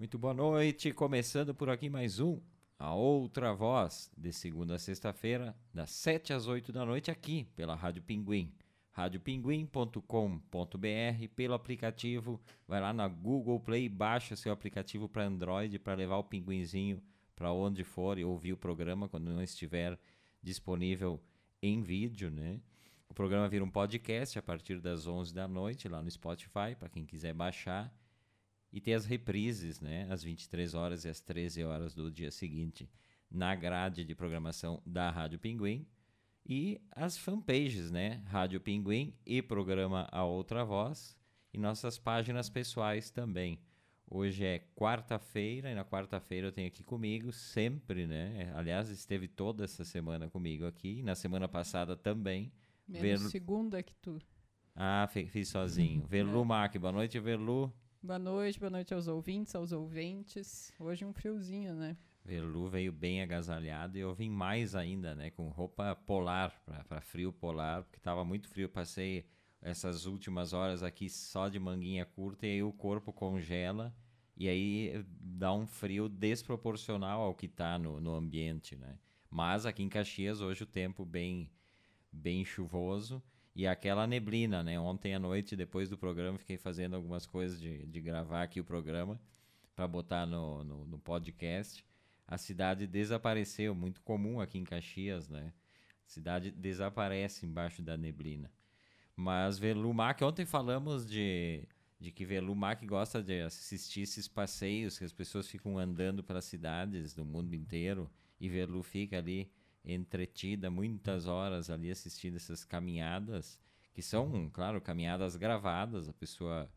Muito boa noite, começando por aqui mais um A Outra Voz, de segunda a sexta-feira, das 7 às 8 da noite, aqui pela Rádio Pinguim. radiopinguim.com.br, pelo aplicativo, vai lá na Google Play, baixa seu aplicativo para Android para levar o pinguinzinho para onde for e ouvir o programa quando não estiver disponível em vídeo, né? O programa vira um podcast a partir das 11 da noite lá no Spotify, para quem quiser baixar. E tem as reprises, né? Às 23 horas e às 13 horas do dia seguinte, na grade de programação da Rádio Pinguim. E as fanpages, né? Rádio Pinguim e programa A Outra Voz. E nossas páginas pessoais também. Hoje é quarta-feira e na quarta-feira eu tenho aqui comigo, sempre, né? Aliás, esteve toda essa semana comigo aqui. Na semana passada também. Menos Ver... segunda que tu. Ah, fiz sozinho. Verlu é. Boa noite, Verlu. Boa noite, boa noite aos ouvintes, aos ouvintes. Hoje um friozinho, né? Verlu veio bem agasalhado e eu vim mais ainda, né? Com roupa polar, para frio polar, porque estava muito frio. Passei essas últimas horas aqui só de manguinha curta e aí o corpo congela e aí dá um frio desproporcional ao que está no, no ambiente, né? Mas aqui em Caxias hoje o tempo bem, bem chuvoso e aquela neblina, né? Ontem à noite, depois do programa, fiquei fazendo algumas coisas de, de gravar aqui o programa para botar no, no, no, podcast. A cidade desapareceu, muito comum aqui em Caxias, né? A cidade desaparece embaixo da neblina. Mas Velumac, ontem falamos de, de que Velumac gosta de assistir esses passeios que as pessoas ficam andando pelas cidades do mundo inteiro e Velu fica ali entretida muitas horas ali assistindo essas caminhadas, que são, claro, caminhadas gravadas, a pessoa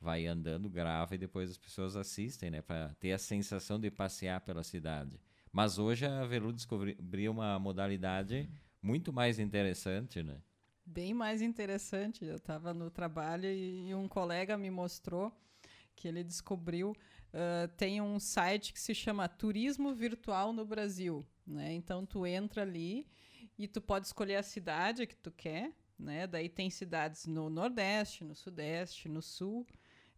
vai andando, grava e depois as pessoas assistem, né, para ter a sensação de passear pela cidade. Mas hoje a Velu descobriu uma modalidade muito mais interessante, né? Bem mais interessante. Eu estava no trabalho e um colega me mostrou que ele descobriu uh, tem um site que se chama Turismo Virtual no Brasil. Né? Então tu entra ali e tu pode escolher a cidade que tu quer, né? Daí tem cidades no Nordeste, no Sudeste, no Sul.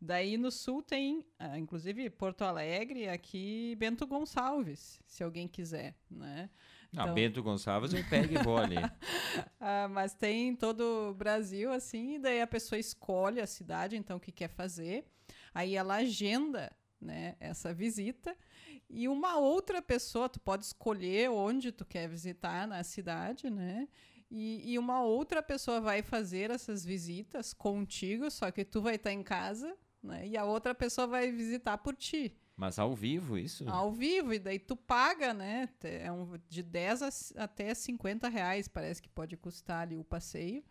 Daí no Sul tem, ah, inclusive Porto Alegre, aqui Bento Gonçalves, se alguém quiser, né? Ah, então... Bento Gonçalves eu pego e vou ali. ah, mas tem em todo o Brasil, assim, e daí a pessoa escolhe a cidade, então, o que quer fazer. Aí ela agenda né, essa visita e uma outra pessoa, tu pode escolher onde tu quer visitar na cidade, né? E, e uma outra pessoa vai fazer essas visitas contigo, só que tu vai estar em casa, né? E a outra pessoa vai visitar por ti. Mas ao vivo, isso? Ao vivo, e daí tu paga, né? É um, de 10 a, até 50 reais, parece que pode custar ali o passeio.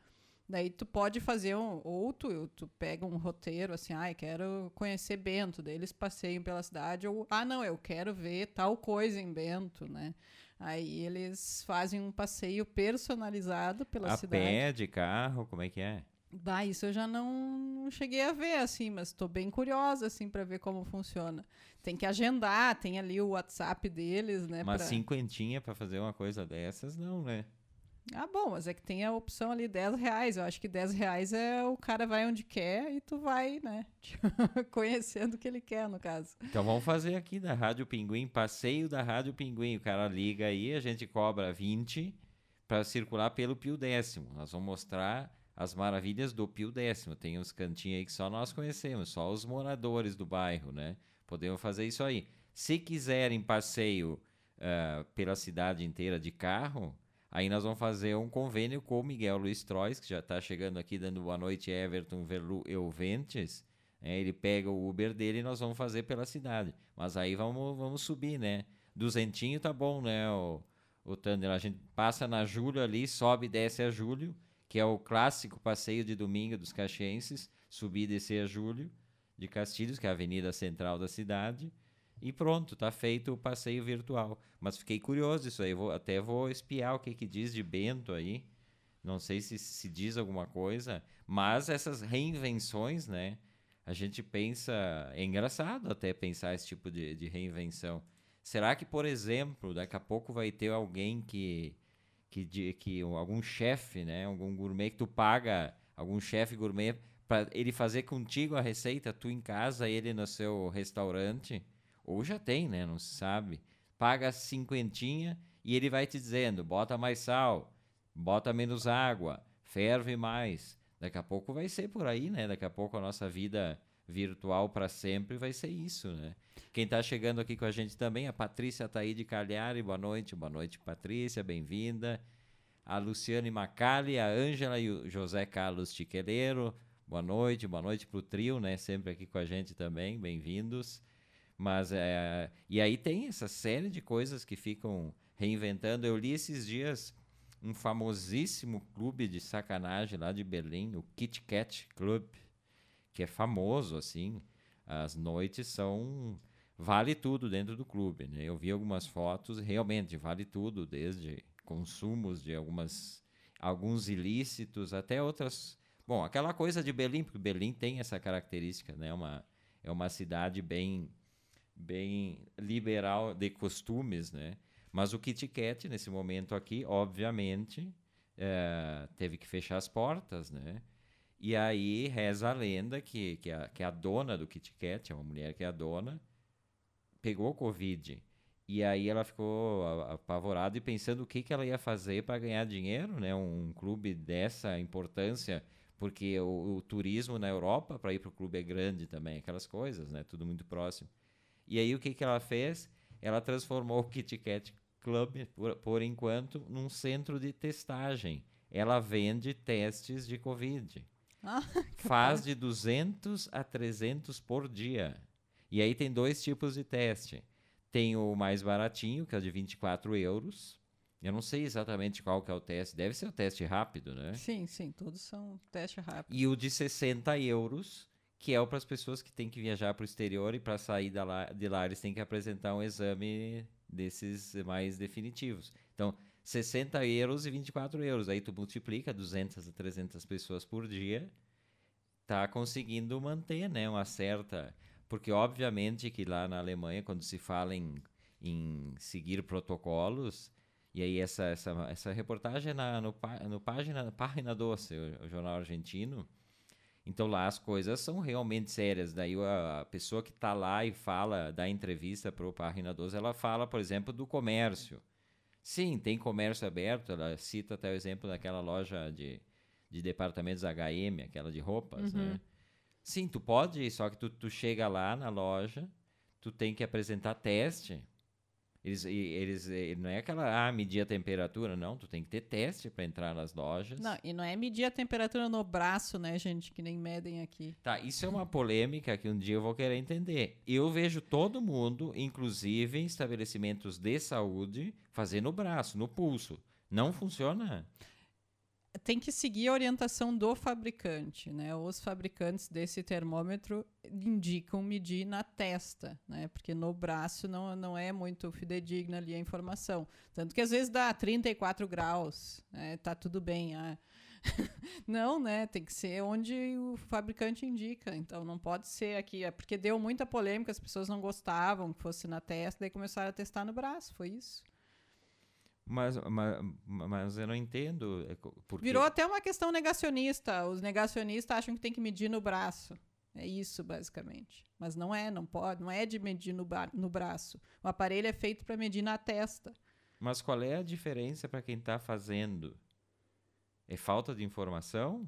Daí tu pode fazer um, ou tu, tu pega um roteiro assim, ai, ah, quero conhecer Bento, daí eles passeiam pela cidade, ou, ah, não, eu quero ver tal coisa em Bento, né? Aí eles fazem um passeio personalizado pela a cidade. A pé, de carro, como é que é? Bah, isso eu já não, cheguei a ver, assim, mas estou bem curiosa, assim, para ver como funciona. Tem que agendar, tem ali o WhatsApp deles, né? Mas pra... cinquentinha para fazer uma coisa dessas, não, né? Ah, bom, mas é que tem a opção ali 10 reais. Eu acho que 10 reais é o cara vai onde quer e tu vai, né? Conhecendo o que ele quer, no caso. Então vamos fazer aqui da Rádio Pinguim, passeio da Rádio Pinguim. O cara liga aí, a gente cobra 20 para circular pelo Pio Décimo. Nós vamos mostrar as maravilhas do Pio Décimo. Tem uns cantinhos aí que só nós conhecemos, só os moradores do bairro, né? Podemos fazer isso aí. Se quiserem passeio uh, pela cidade inteira de carro, Aí nós vamos fazer um convênio com o Miguel Luiz Trois, que já está chegando aqui dando boa noite, Everton Verlu Euventes. É, ele pega o Uber dele e nós vamos fazer pela cidade. Mas aí vamos, vamos subir, né? Duzentinho tá bom, né, o, o Thunder? A gente passa na Júlio ali, sobe e desce a Júlio, que é o clássico passeio de domingo dos caxienses, subir e descer a Júlio de Castilhos, que é a avenida central da cidade. E pronto, tá feito o passeio virtual. Mas fiquei curioso isso aí. Vou, até vou espiar o que, que diz de Bento aí. Não sei se se diz alguma coisa. Mas essas reinvenções, né? A gente pensa. É engraçado até pensar esse tipo de, de reinvenção. Será que, por exemplo, daqui a pouco vai ter alguém que. que, que algum chefe, né? Algum gourmet que tu paga, algum chefe gourmet, para ele fazer contigo a receita, tu em casa, ele no seu restaurante? Ou já tem, né? Não se sabe. Paga cinquentinha e ele vai te dizendo: bota mais sal, bota menos água, ferve mais. Daqui a pouco vai ser por aí, né? Daqui a pouco a nossa vida virtual para sempre vai ser isso, né? Quem está chegando aqui com a gente também, a Patrícia Taíde Cagliari, boa noite, boa noite Patrícia, bem-vinda. A Luciane Macali, a Ângela e o José Carlos Tiqueleiro, boa noite, boa noite para o trio, né? Sempre aqui com a gente também, bem-vindos. Mas, é, e aí tem essa série de coisas que ficam reinventando. Eu li esses dias um famosíssimo clube de sacanagem lá de Berlim, o Kit Kat Club, que é famoso, assim. As noites são. Vale tudo dentro do clube, né? Eu vi algumas fotos, realmente vale tudo, desde consumos de algumas alguns ilícitos até outras. Bom, aquela coisa de Berlim, porque Berlim tem essa característica, né? Uma, é uma cidade bem bem liberal de costumes, né? Mas o Kit Kat, nesse momento aqui, obviamente, é, teve que fechar as portas, né? E aí reza a lenda que, que, a, que a dona do Kit Kat, é uma mulher que é a dona, pegou Covid. E aí ela ficou apavorada e pensando o que, que ela ia fazer para ganhar dinheiro, né? Um, um, clube dessa importância, porque o, o turismo na Europa para ir para o clube é grande também, aquelas coisas, né? Tudo muito próximo. E aí o que, que ela fez? Ela transformou o Kit Kat Club, por, por enquanto, num centro de testagem. Ela vende testes de Covid. Ah, Faz de 200 a 300 por dia. E aí tem dois tipos de teste. Tem o mais baratinho, que é de 24 euros. Eu não sei exatamente qual que é o teste. Deve ser o teste rápido, né? Sim, sim. Todos são teste rápido. E o de 60 euros, que é para as pessoas que têm que viajar para o exterior e para sair lá, de lá eles têm que apresentar um exame desses mais definitivos. Então, 60 euros e 24 euros. Aí tu multiplica 200 a 300 pessoas por dia, tá conseguindo manter, né, uma certa... Porque, obviamente, que lá na Alemanha, quando se fala em, em seguir protocolos, e aí essa, essa, essa reportagem é na, no, no página, página Doce, o, o jornal argentino, então lá as coisas são realmente sérias. Daí a, pessoa que está lá e fala, dá entrevista para o Página 12, ela fala, por exemplo, do comércio. Sim, tem comércio aberto. Ela cita até o exemplo daquela loja de, de departamentos HM, aquela de roupas, né? uhum. né? Sim, tu pode, só que tu, tu chega lá na loja, tu tem que apresentar teste eles, eles, não é aquela, ah, medir a temperatura, não. Tu tem que ter teste para entrar nas lojas. Não, e não é medir a temperatura no braço, né, gente, que nem medem aqui. Tá, isso é uma polêmica que um dia eu vou querer entender. Eu vejo todo mundo, inclusive em estabelecimentos de saúde, fazendo no braço, no pulso. Não funciona? Tem que seguir a orientação do fabricante, né? Os fabricantes desse termômetro indicam medir na testa, né? Porque no braço não, não é muito fidedigna ali a informação. Tanto que às vezes dá 34 graus, né? Tá tudo bem. Ah. não, né? Tem que ser onde o fabricante indica. Então não pode ser aqui. É porque deu muita polêmica, as pessoas não gostavam que fosse na testa, daí começaram a testar no braço. Foi isso. Mas, mas, mas eu não entendo. É porque... Virou até uma questão negacionista. Os negacionistas acham que tem que medir no braço. É isso, basicamente. Mas não é, não pode. Não é de medir no, no braço. O aparelho é feito para medir na testa. Mas qual é a diferença para quem está fazendo? É falta de informação?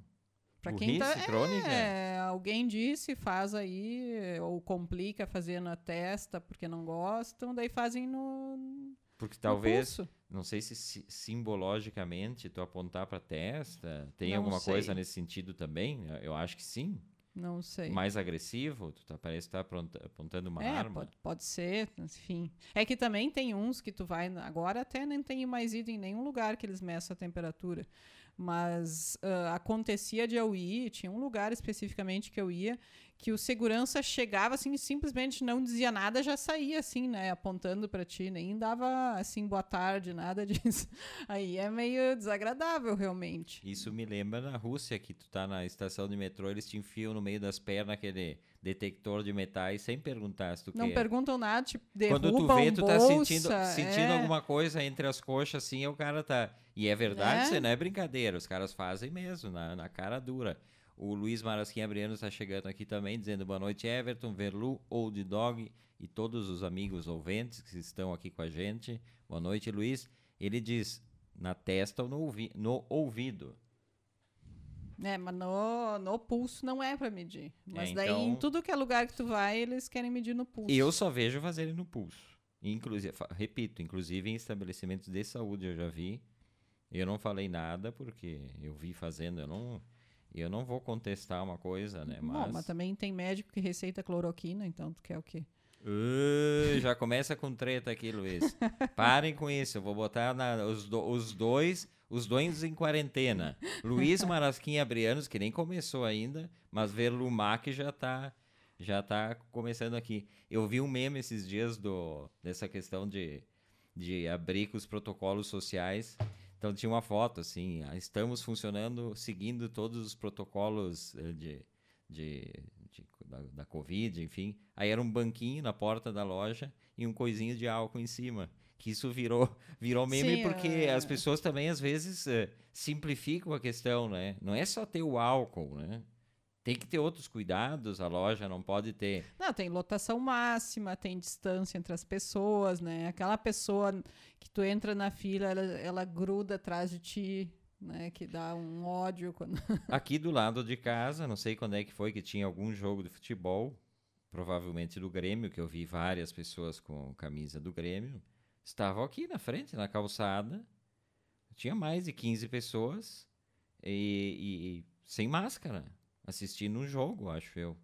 Para quem tá, crônica? É, alguém disse, faz aí, ou complica fazendo na testa porque não gostam, daí fazem no. Porque talvez. Não sei se, simbologicamente tu apontar para a testa tem não alguma sei. coisa nesse sentido também. Eu acho que sim. Não sei. Mais agressivo? Tu tá, parece estar tá apontando uma é, arma. Pode, pode ser, enfim. É que também tem uns que tu vai. Agora até nem tenho mais ido em nenhum lugar que eles meçam a temperatura. Mas uh, acontecia de eu ir, tinha um lugar especificamente que eu ia, que o segurança chegava assim, simplesmente não dizia nada, já saía assim, né, apontando para ti, nem dava assim boa tarde, nada disso. Aí é meio desagradável realmente. Isso me lembra na Rússia que tu tá na estação de metrô, eles te enfiam no meio das pernas aquele detector de metais sem perguntar se tu Não quer. perguntam nada, tipo, derrubam Quando tu vê, tu tá bolsa, sentindo, sentindo é. alguma coisa entre as coxas assim, o cara tá. E é verdade, é. isso não é brincadeira, os caras fazem mesmo, na, na cara dura. O Luiz Marasquim Abriano está chegando aqui também, dizendo boa noite, Everton, Verlu, Old Dog e todos os amigos ouvintes que estão aqui com a gente. Boa noite, Luiz. Ele diz na testa ou no, ouvi no ouvido. É, mas no, no pulso não é para medir. Mas É, daí então- em tudo que é lugar que tu vai, eles querem medir no pulso. Eu só vejo fazerem no pulso. Inclusive, repito, inclusive em estabelecimentos de saúde eu já vi. Eu não falei nada porque eu vi fazendo. Eu não, eu não vou contestar uma coisa, né? Bom, mas também tem médico que receita cloroquina, então tu quer o quê? Uh, já começa com treta aqui, Luiz. Parem com isso. Eu vou botar na- os, do- os dois, os dois em quarentena. Luiz Marasquinha Brianos, que nem começou ainda, mas Verlumac já tá, já tá começando aqui. Eu vi um meme esses dias do, dessa questão de, de abrir com os protocolos sociais. Então tinha uma foto assim, ah, estamos funcionando, seguindo todos os protocolos eh, de, de, de- da, da Covid, enfim. Aí era um banquinho na porta da loja e um coisinho de álcool em cima. Que isso virou, virou meme Sim, porque é. as pessoas também às vezes eh, simplificam a questão, né? Não é só ter o álcool, né? Tem que ter outros cuidados, a loja não pode ter. Não, tem lotação máxima, tem distância entre as pessoas, né? Aquela pessoa que tu entra na fila, ela, ela gruda atrás de ti, né? Que dá um ódio quando. Aqui do lado de casa, não sei quando é que foi que tinha algum jogo de futebol, provavelmente do Grêmio, que eu vi várias pessoas com camisa do Grêmio, estavam aqui na frente, na calçada. Tinha mais de 15 pessoas e, e- e sem máscara, assistindo um jogo, acho eu.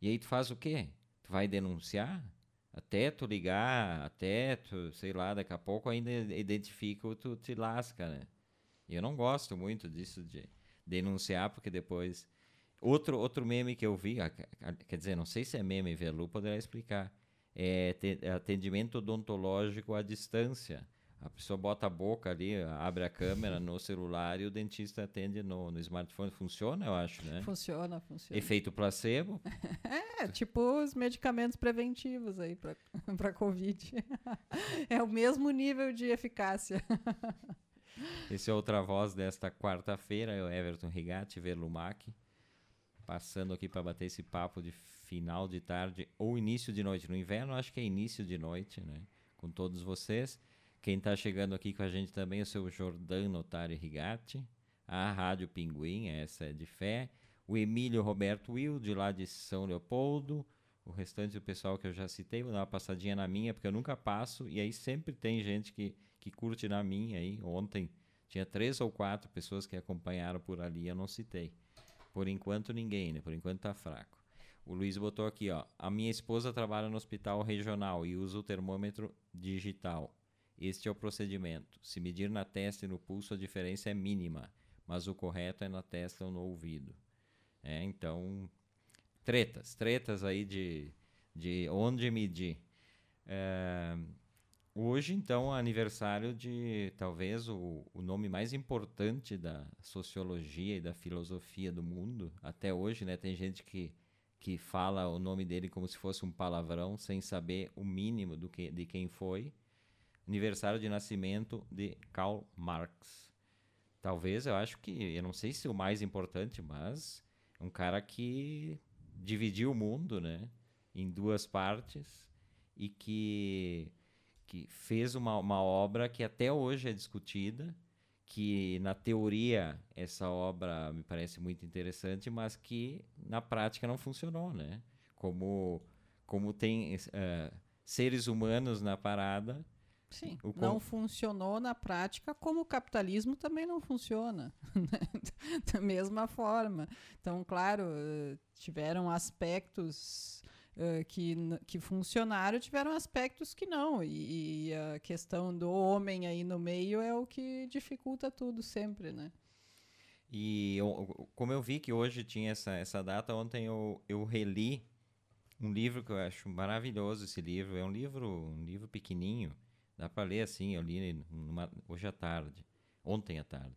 E aí tu faz o quê? Tu vai denunciar? Até tu ligar, até tu, sei lá, daqui a pouco ainda identifica o tu te lasca, né? E eu não gosto muito disso de denunciar, porque depois. Outro, outro meme que eu vi, quer dizer, não sei se é meme, Verlu poderá explicar. É atendimento odontológico à distância. A pessoa bota a boca ali, abre a câmera no celular e o dentista atende no, no smartphone. Funciona, eu acho, né? Funciona, funciona. Efeito placebo. É, tipo os medicamentos preventivos aí pra Covid. é o mesmo nível de eficácia. Esse é outra voz desta quarta-feira, é o Everton Rigatti, Verlumac, passando aqui para bater esse papo de final de tarde ou início de noite. No inverno, acho que é início de noite, né? Com todos vocês. Quem está chegando aqui com a gente também é o seu Jordano Otari Rigatti, a Rádio Pinguim, essa é de fé, o Emílio Roberto Will, de lá de São Leopoldo, o restante do pessoal que eu já citei, vou dar uma passadinha na minha, porque eu nunca passo, e aí sempre tem gente que, que curte na minha aí. Ontem tinha três ou quatro pessoas que acompanharam por ali, eu não citei. Por enquanto ninguém, né? Por enquanto tá fraco. O Luiz botou aqui, ó. A minha esposa trabalha no hospital regional e usa o termômetro digital. Este é o procedimento. Se medir na testa e no pulso, a diferença é mínima, mas o correto é na testa ou no ouvido. É, então, tretas, tretas aí de, de onde medir. É, hoje, então, é aniversário de talvez o, o nome mais importante da sociologia e da filosofia do mundo. Até hoje, né? Tem gente que, que fala o nome dele como se fosse um palavrão, sem saber o mínimo do que, de quem foi. Aniversário de nascimento de Karl Marx. Talvez, eu acho que, eu não sei se o mais importante, mas um cara que dividiu o mundo, né? Em duas partes e que, que fez uma, uma obra que até hoje é discutida, que na teoria essa obra me parece muito interessante, mas que na prática não funcionou, né? Como, como tem eh, seres humanos na parada, Sim, O com- não funcionou na prática, como o capitalismo também não funciona. da mesma forma. Então, claro, eh, tiveram aspectos eh, que, que funcionaram, tiveram aspectos que não. E, e a questão do homem aí no meio é o que dificulta tudo sempre, né? E eu- como eu vi que hoje tinha essa, essa data, ontem eu, eu reli um livro que eu acho maravilhoso esse livro. É um livro, um livro pequenininho, dá para ler assim, eu li numa- hoje à tarde, ontem à tarde.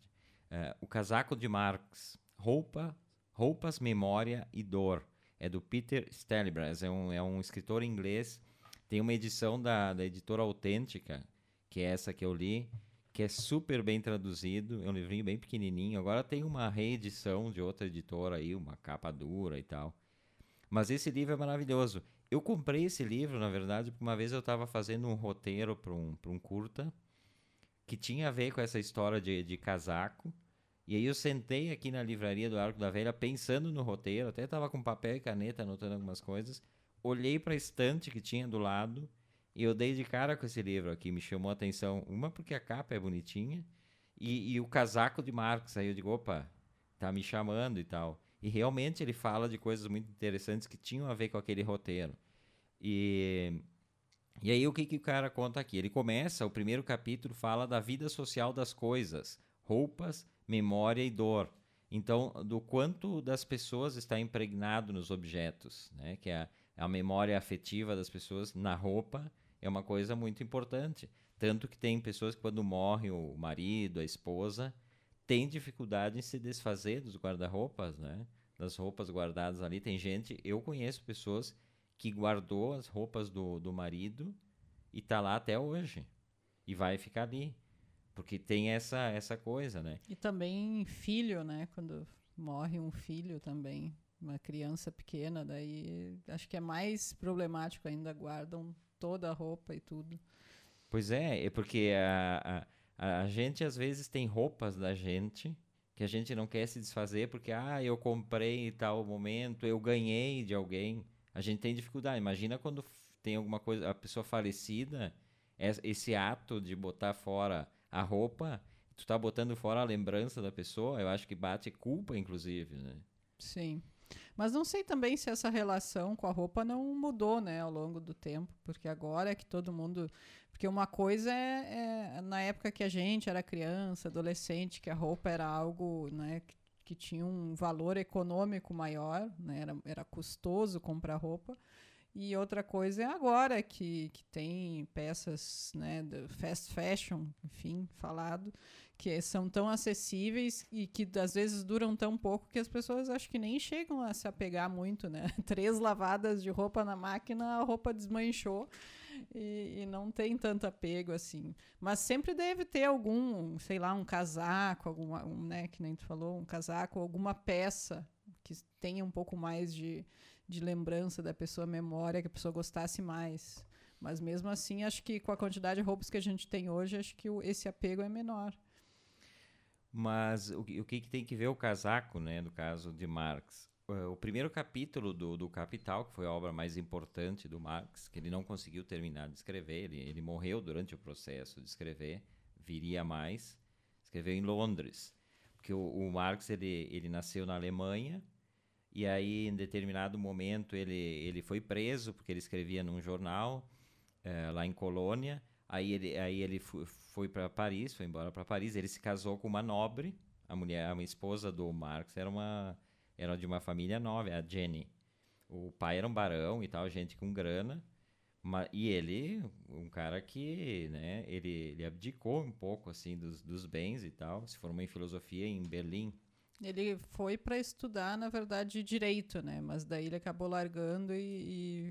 É, o Casaco de Marx, Roupa, Roupas, Memória e Dor. É do Peter Stelbras, é um, é um escritor inglês. Tem uma edição da, da editora Autêntica, que é essa que eu li, que é super bem traduzido, é um livrinho bem pequenininho. Agora tem uma reedição de outra editora aí, uma capa dura e tal. Mas esse livro é maravilhoso. eu comprei esse livro, na verdade, porque uma vez eu estava fazendo um roteiro para um, um curta que tinha a ver com essa história de, de casaco. E aí eu sentei aqui na livraria do Arco da Velha pensando no roteiro, até estava com papel e caneta anotando algumas coisas. Olhei para a estante que tinha do lado e eu dei de cara com esse livro aqui. Me chamou a atenção, uma porque a capa é bonitinha e, e o casaco de Marx. Aí eu digo, opa, tá me chamando e tal. E realmente ele fala de coisas muito interessantes que tinham a ver com aquele roteiro. E, e aí o que, que o cara conta aqui? Ele começa, o primeiro capítulo fala da vida social das coisas, roupas, memória e dor. Então, do quanto das pessoas está impregnado nos objetos, né? que é a, a memória afetiva das pessoas na roupa é uma coisa muito importante. Tanto que tem pessoas que quando morre o marido, a esposa, tem dificuldade em se desfazer dos guarda-roupas, né? Das roupas guardadas ali. Tem gente, eu conheço pessoas que guardou as roupas do, do marido e tá lá até hoje. E vai ficar ali. Porque tem essa, essa coisa, né? E também filho, né? Quando morre um filho também, uma criança pequena, daí acho que é mais problemático ainda, guardam toda a roupa e tudo. Pois é, é porque a, a a, gente às vezes tem roupas da gente que a gente não quer se desfazer porque ah, eu comprei em tal momento, eu ganhei de alguém. A gente tem dificuldade. Imagina quando tem alguma coisa, a pessoa falecida, esse ato de botar fora a roupa, tu tá botando fora a lembrança da pessoa, eu acho que bate culpa inclusive, né? Sim. Mas não sei também se essa relação com a roupa não mudou, né, ao longo do tempo, porque agora é que todo mundo porque uma coisa é, é, na época que a gente era criança, adolescente, que a roupa era algo né, que, que tinha um valor econômico maior, né, era, era custoso comprar roupa. E outra coisa é agora que, que tem peças né, de fast fashion, enfim, falado, que são tão acessíveis e que às vezes duram tão pouco que as pessoas acho que nem chegam a se apegar muito, né? Três lavadas de roupa na máquina, a roupa desmanchou e, e, não tem tanto apego assim. Mas sempre deve ter algum, sei lá, um casaco, alguma, um, né, que nem tu falou, um casaco, alguma peça que tenha um pouco mais de, de lembrança da pessoa, memória, que a pessoa gostasse mais. Mas mesmo assim, acho que com a quantidade de roupas que a gente tem hoje, acho que o, esse apego é menor. Mas o, o que, que tem que ver o casaco, né, no caso de Marx? Eh, o primeiro capítulo do, do Capital, que foi a obra mais importante do Marx, que ele não conseguiu terminar de escrever, ele, ele morreu durante o processo de escrever, viria mais, escreveu em Londres. Porque o, o Marx ele, ele nasceu na Alemanha, e aí em determinado momento ele, ele foi preso, porque ele escrevia num jornal é, lá em Colônia, aí ele, aí ele foi, para Paris, foi embora para Paris, ele se casou com uma nobre, a mulher, a esposa do Marx era uma era de uma família nova, a Jenny. O pai era um barão e tal, gente com grana. Mas, e ele, um cara que, né, ele, ele abdicou um pouco, assim, dos, dos bens e tal. Se formou em filosofia em Berlim. Ele foi para estudar, na verdade, direito, né? Mas daí ele acabou largando e,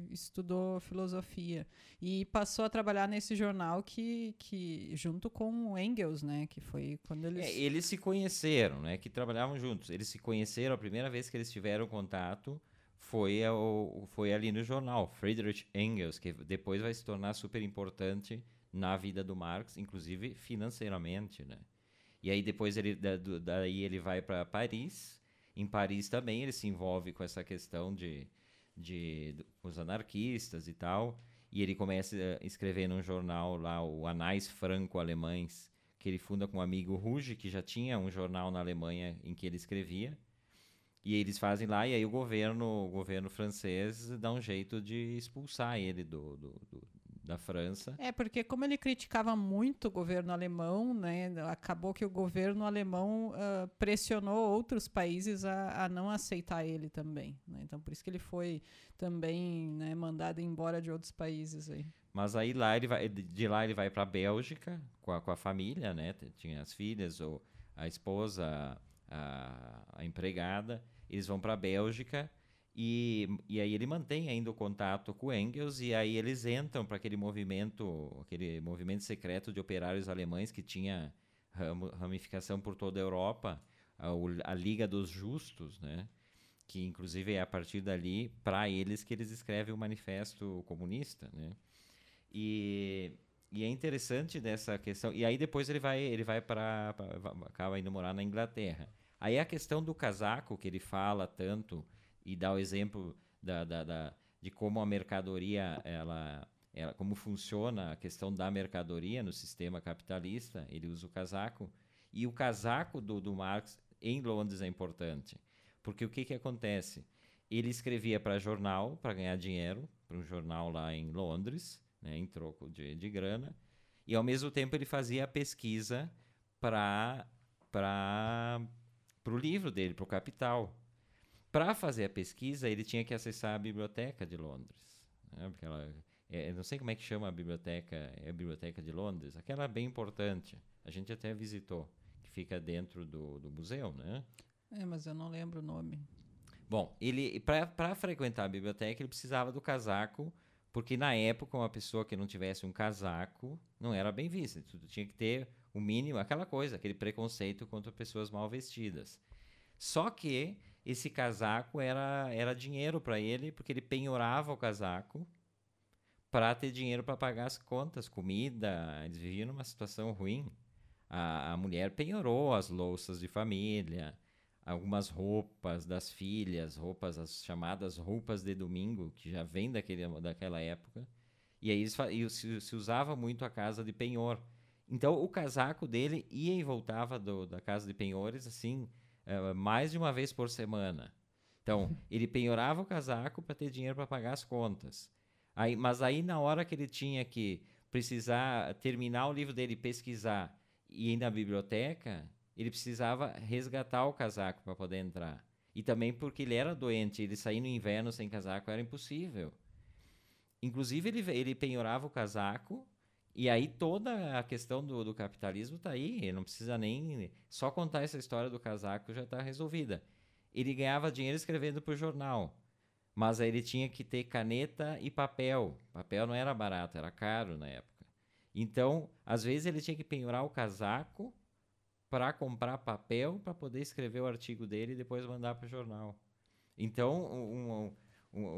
e, estudou filosofia. E passou a trabalhar nesse jornal que, que junto com o Engels, né? Que foi quando eles... É, eles se conheceram, né? Que trabalhavam juntos. Eles se conheceram, a primeira vez que eles tiveram contato foi, ao, foi ali no jornal. Friedrich Engels, que depois vai se tornar super importante na vida do Marx, inclusive financeiramente, né? E aí depois ele daí ele vai para Paris. Em Paris também ele se envolve com essa questão de, de, os anarquistas e tal. E ele começa a escrever num jornal lá, o Anais Franco-Alemães, que ele funda com um amigo Ruge, que já tinha um jornal na Alemanha em que ele escrevia. E eles fazem lá, e aí o governo, o governo francês dá um jeito de expulsar ele do, do, do da França. É, porque como ele criticava muito o governo alemão, né, acabou que o governo alemão uh, pressionou outros países a, a, não aceitar ele também. Né? Então, por isso que ele foi também né, mandado embora de outros países. Aí. Mas aí lá ele vai, de lá ele vai para a Bélgica com a, com a família, né? Tinha as filhas, ou a esposa, a, a empregada. Eles vão para a Bélgica e, e aí ele mantém ainda o contato com Engels e aí eles entram para aquele movimento, aquele movimento secreto de operários alemães que tinha ramificação por toda a Europa, a, a Liga dos Justos, né? que inclusive é a partir dali, para eles, que eles escrevem o Manifesto Comunista, né? E, e é interessante dessa questão. E aí depois ele vai, ele vai para acaba indo morar na Inglaterra. Aí a questão do casaco que ele fala tanto e dá o exemplo da, da, da de como a mercadoria ela, ela como funciona a questão da mercadoria no sistema capitalista. Ele usa o casaco e o casaco do, do Marx em Londres é importante porque o que, que acontece? Ele escrevia para jornal, para ganhar dinheiro, para um jornal lá em Londres, né, em troco de, de grana, e ao mesmo tempo ele fazia a pesquisa para o livro dele, para o Capital. Para fazer a pesquisa, ele tinha que acessar a biblioteca de Londres. Né, porque ela, é, não sei como é que chama a biblioteca, é a biblioteca de Londres, aquela bem importante. A gente até visitou, que fica dentro do, do museu, né? É, mas eu não lembro o nome. Bom, ele para frequentar a biblioteca ele precisava do casaco, porque na época uma pessoa que não tivesse um casaco não era bem vista. Tu tinha que ter o mínimo, aquela coisa, aquele preconceito contra pessoas mal vestidas. Só que esse casaco era, era dinheiro para ele, porque ele penhorava o casaco para ter dinheiro para pagar as contas, comida. Eles viviam numa situação ruim. A, a mulher penhorou as louças de família algumas roupas das filhas, roupas as chamadas roupas de domingo, que já vem daquele, daquela época. E aí e se, se, usava muito a casa de penhor. Então o casaco dele ia e voltava do, da casa de penhores assim, uh, mais de uma vez por semana. Então, ele penhorava o casaco para ter dinheiro para pagar as contas. Aí, mas aí na hora que ele tinha que precisar terminar o livro dele, pesquisar e ir na biblioteca, ele precisava resgatar o casaco para poder entrar. E também porque ele era doente, ele sair no inverno sem casaco era impossível. Inclusive, ele, ele penhorava o casaco, e aí toda a questão do, do capitalismo está aí. Não precisa nem. Só contar essa história do casaco já está resolvida. Ele ganhava dinheiro escrevendo para o jornal. Mas aí ele tinha que ter caneta e papel. Papel não era barato, era caro na época. Então, às vezes ele tinha que penhorar o casaco para comprar papel para poder escrever o artigo dele e depois mandar para o jornal. Então, um, um,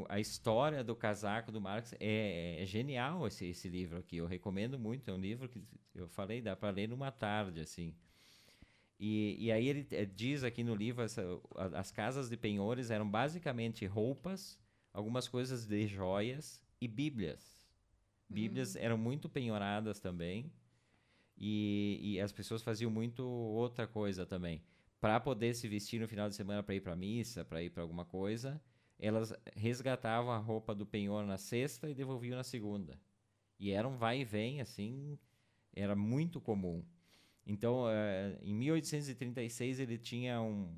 a história do casaco do Marx é, é, genial esse, esse livro aqui. Eu recomendo muito. É um livro que eu falei dá para ler numa tarde assim. E, e aí ele é, diz aqui no livro essa, as casas de penhores eram basicamente roupas, algumas coisas de joias e bíblias. Bíblias uhum. eram muito penhoradas também. E, e as pessoas faziam muito outra coisa também. Para poder se vestir no final de semana para ir para missa, para ir para alguma coisa, elas resgatavam a roupa do penhor na sexta e devolviam na segunda. E era um vai e vem, assim, era muito comum. Então, uh, em 1836, ele tinha um,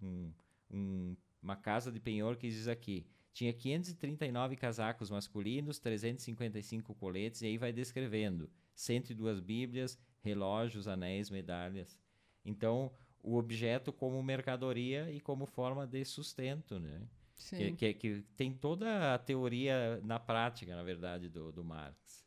um, um, uma casa de penhor que diz aqui: tinha 539 casacos masculinos, 355 coletes, e aí vai descrevendo 102 Bíblias, relógios, anéis, medalhas. Então, o objeto como mercadoria e como forma de sustento, né? Que, que, que tem toda a teoria na prática, na verdade, do, do Marx.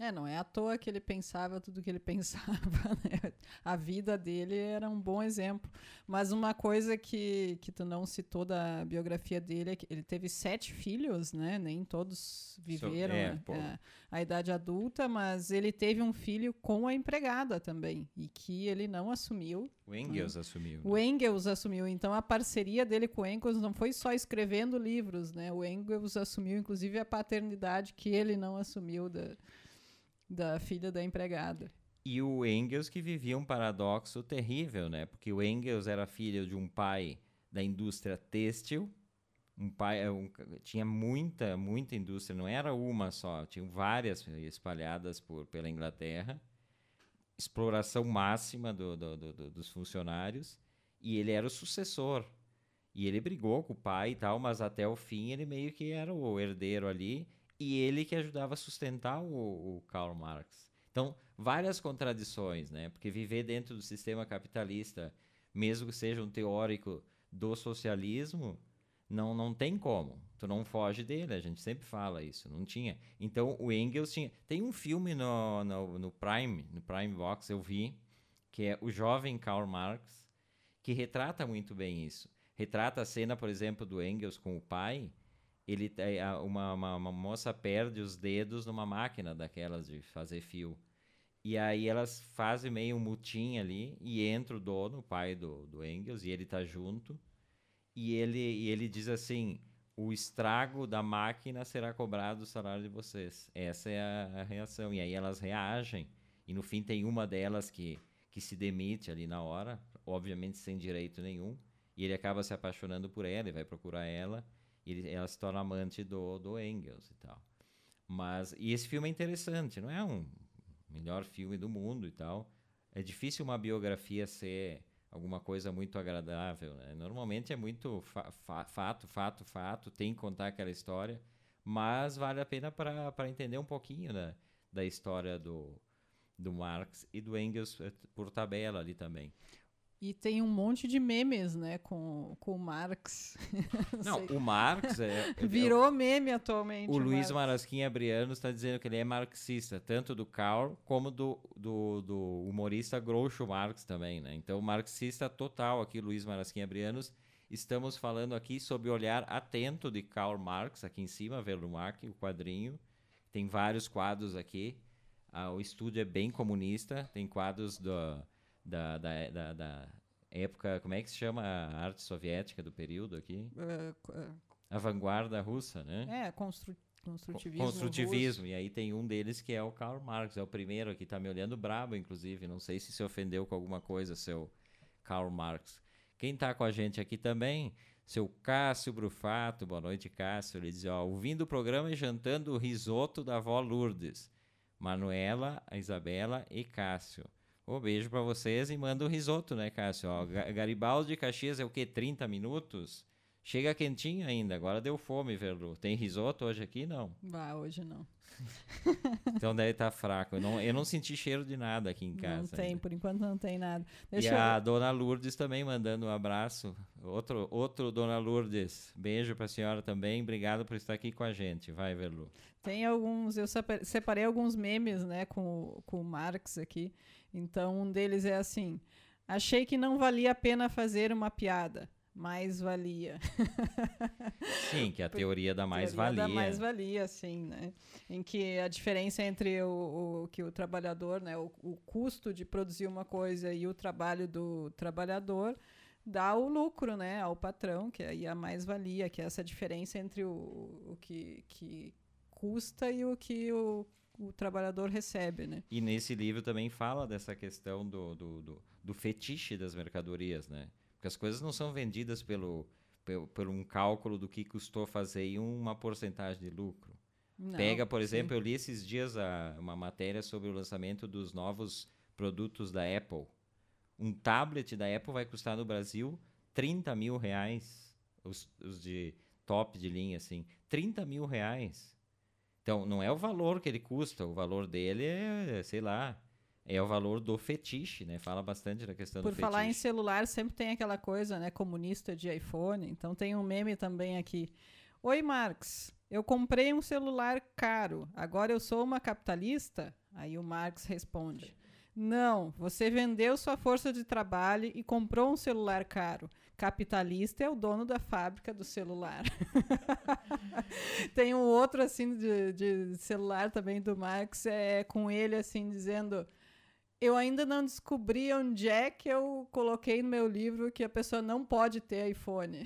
É, não é à toa que ele pensava tudo que ele pensava, né? A vida dele era um bom exemplo. Mas uma coisa que, que tu não citou da biografia dele é que ele teve sete filhos, né? Nem todos viveram so, é, é, a idade adulta, mas ele teve um filho com a empregada também, e que ele não assumiu. O Engels né? assumiu. O Engels assumiu. Então a parceria dele com o Engels não foi só escrevendo livros, né? O Engels assumiu, inclusive, a paternidade que ele não assumiu da da filha da empregada. E o Engels que vivia um paradoxo terrível, né? Porque o Engels era filho de um pai da indústria têxtil, um pai é, um, tinha muita muita indústria, não era uma só, tinham várias espalhadas por pela Inglaterra, exploração máxima do, do, do, dos funcionários e ele era o sucessor. E ele brigou com o pai e tal, mas até o fim ele meio que era o herdeiro ali e ele que ajudava a sustentar o, o Karl Marx. Então, várias contradições, né? Porque viver dentro do sistema capitalista, mesmo que seja um teórico do socialismo, não, não tem como. Tu não foge dele, a gente sempre fala isso. Não tinha. Então, o Engels tinha. Tem um filme no, no, no Prime, no Prime Box, eu vi, que é O Jovem Karl Marx, que retrata muito bem isso retrata a cena, por exemplo, do Engels com o pai. Ele uma, uma, uma moça perde os dedos numa máquina daquelas de fazer fio. E aí elas fazem meio um mutim ali e entra o dono, o pai do, do Engels, e ele tá junto. E ele, e ele diz assim: o estrago da máquina será cobrado do salário de vocês. Essa é a, a, reação. E aí elas reagem. E no fim tem uma delas que, que se demite ali na hora, obviamente sem direito nenhum. E ele acaba se apaixonando por ela e vai procurar ela. Ele, ela se torna amante do, do Engels e tal. Mas, e esse filme é interessante, não é um melhor filme do mundo e tal. É difícil uma biografia ser alguma coisa muito agradável. Né? Normalmente é muito fa fa fato, fato, fato, tem que contar aquela história, mas vale a pena para entender um pouquinho da, da história do, do Marx e do Engels eh, por tabela ali também. E tem um monte de memes, né, com, com o Marx. Não, o Marx é, é Virou é, meme atualmente. O, o Luiz Marasquim Abriano está dizendo que ele é marxista, tanto do Karl como do, do, do humorista Groucho Marx também, né? Então, marxista total aqui, Luiz Marasquim Abrianos. Estamos falando aqui sob o olhar atento de Karl Marx, aqui em cima, Verlumac, o quadrinho. Tem vários quadros aqui. Ah, o estúdio é bem comunista, tem quadros do da, da, da, da, época, como é que se chama a arte soviética do período aqui? Uh, a vanguarda russa, né? É, constru construtivismo. Construtivismo, russo. e aí tem um deles que é o Karl Marx, é o primeiro aqui, tá me olhando brabo, inclusive, não sei se se ofendeu com alguma coisa, seu Karl Marx. Quem tá com a gente aqui também, seu Cássio Brufato, boa noite, Cássio, ele diz, ó, ouvindo o programa e jantando o risoto da avó Lourdes, Manuela, Isabela e Cássio. Um beijo para vocês e manda um risoto, né, Cássio? Ó, Garibaldi Caxias é o quê? 30 minutos? Chega quentinho ainda, agora deu fome, Verlu. Tem risoto hoje aqui? Não. Vá, hoje não. então deve estar tá fraco. Eu não, eu não senti cheiro de nada aqui em casa. Não tem, ainda. por enquanto não tem nada. Deixa e a dona Lourdes também mandando um abraço. Outro, outro dona Lourdes. Beijo para a senhora também. Obrigado por estar aqui com a gente. Vai, Verlu. Tem alguns, eu separei alguns memes, né, com, com o Marx aqui. Então, um deles é assim: achei que não valia a pena fazer uma piada, mais valia. Sim, que é a teoria da mais-valia. da mais-valia, sim, né? Em que a diferença entre o, o que o trabalhador, né, o, o custo de produzir uma coisa e o trabalho do trabalhador dá o lucro, né, ao patrão, que é a mais-valia, que é essa diferença entre o, o que, que custa e o que o o trabalhador recebe, né? E nesse livro também fala dessa questão do, do, do, do fetiche das mercadorias, né? Porque as coisas não são vendidas pelo, pelo, por um cálculo do que custou fazer e uma porcentagem de lucro. Não, Pega, por exemplo, sim. eu li esses dias a, uma matéria sobre o lançamento dos novos produtos da Apple. Um tablet da Apple vai custar no Brasil 30 mil reais, os, os de top de linha, assim. 30 mil reais. Então, não é o valor que ele custa, o valor dele é, sei lá, é o valor do fetiche, né? Fala bastante da questão Por do fetiche. Por falar em celular, sempre tem aquela coisa, né? Comunista de iPhone. Então, tem um meme também aqui. Oi, Marx. Eu comprei um celular caro. Agora eu sou uma capitalista? Aí o Marx responde. Não, você vendeu sua força de trabalho e comprou um celular caro. Capitalista é o dono da fábrica do celular. Tem um outro assim de, de, celular também do Marx, é com ele assim dizendo: Eu ainda não descobri onde é que eu coloquei no meu livro que a pessoa não pode ter iPhone.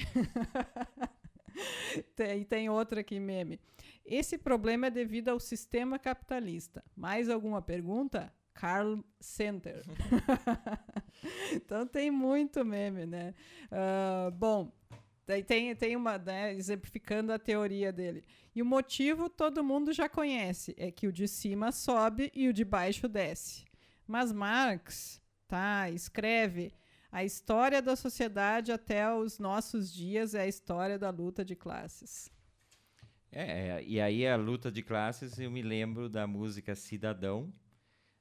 tem, tem outro aqui, meme. Esse problema é devido ao sistema capitalista. Mais alguma pergunta? Carl Center. então tem muito meme, né? Uh, bom, tem, tem uma, né, exemplificando a teoria dele. E o motivo todo mundo já conhece, é que o de cima sobe e o de baixo desce. Mas Marx, tá, escreve a história da sociedade até os nossos dias é a história da luta de classes. É, e aí a luta de classes, eu me lembro da música Cidadão,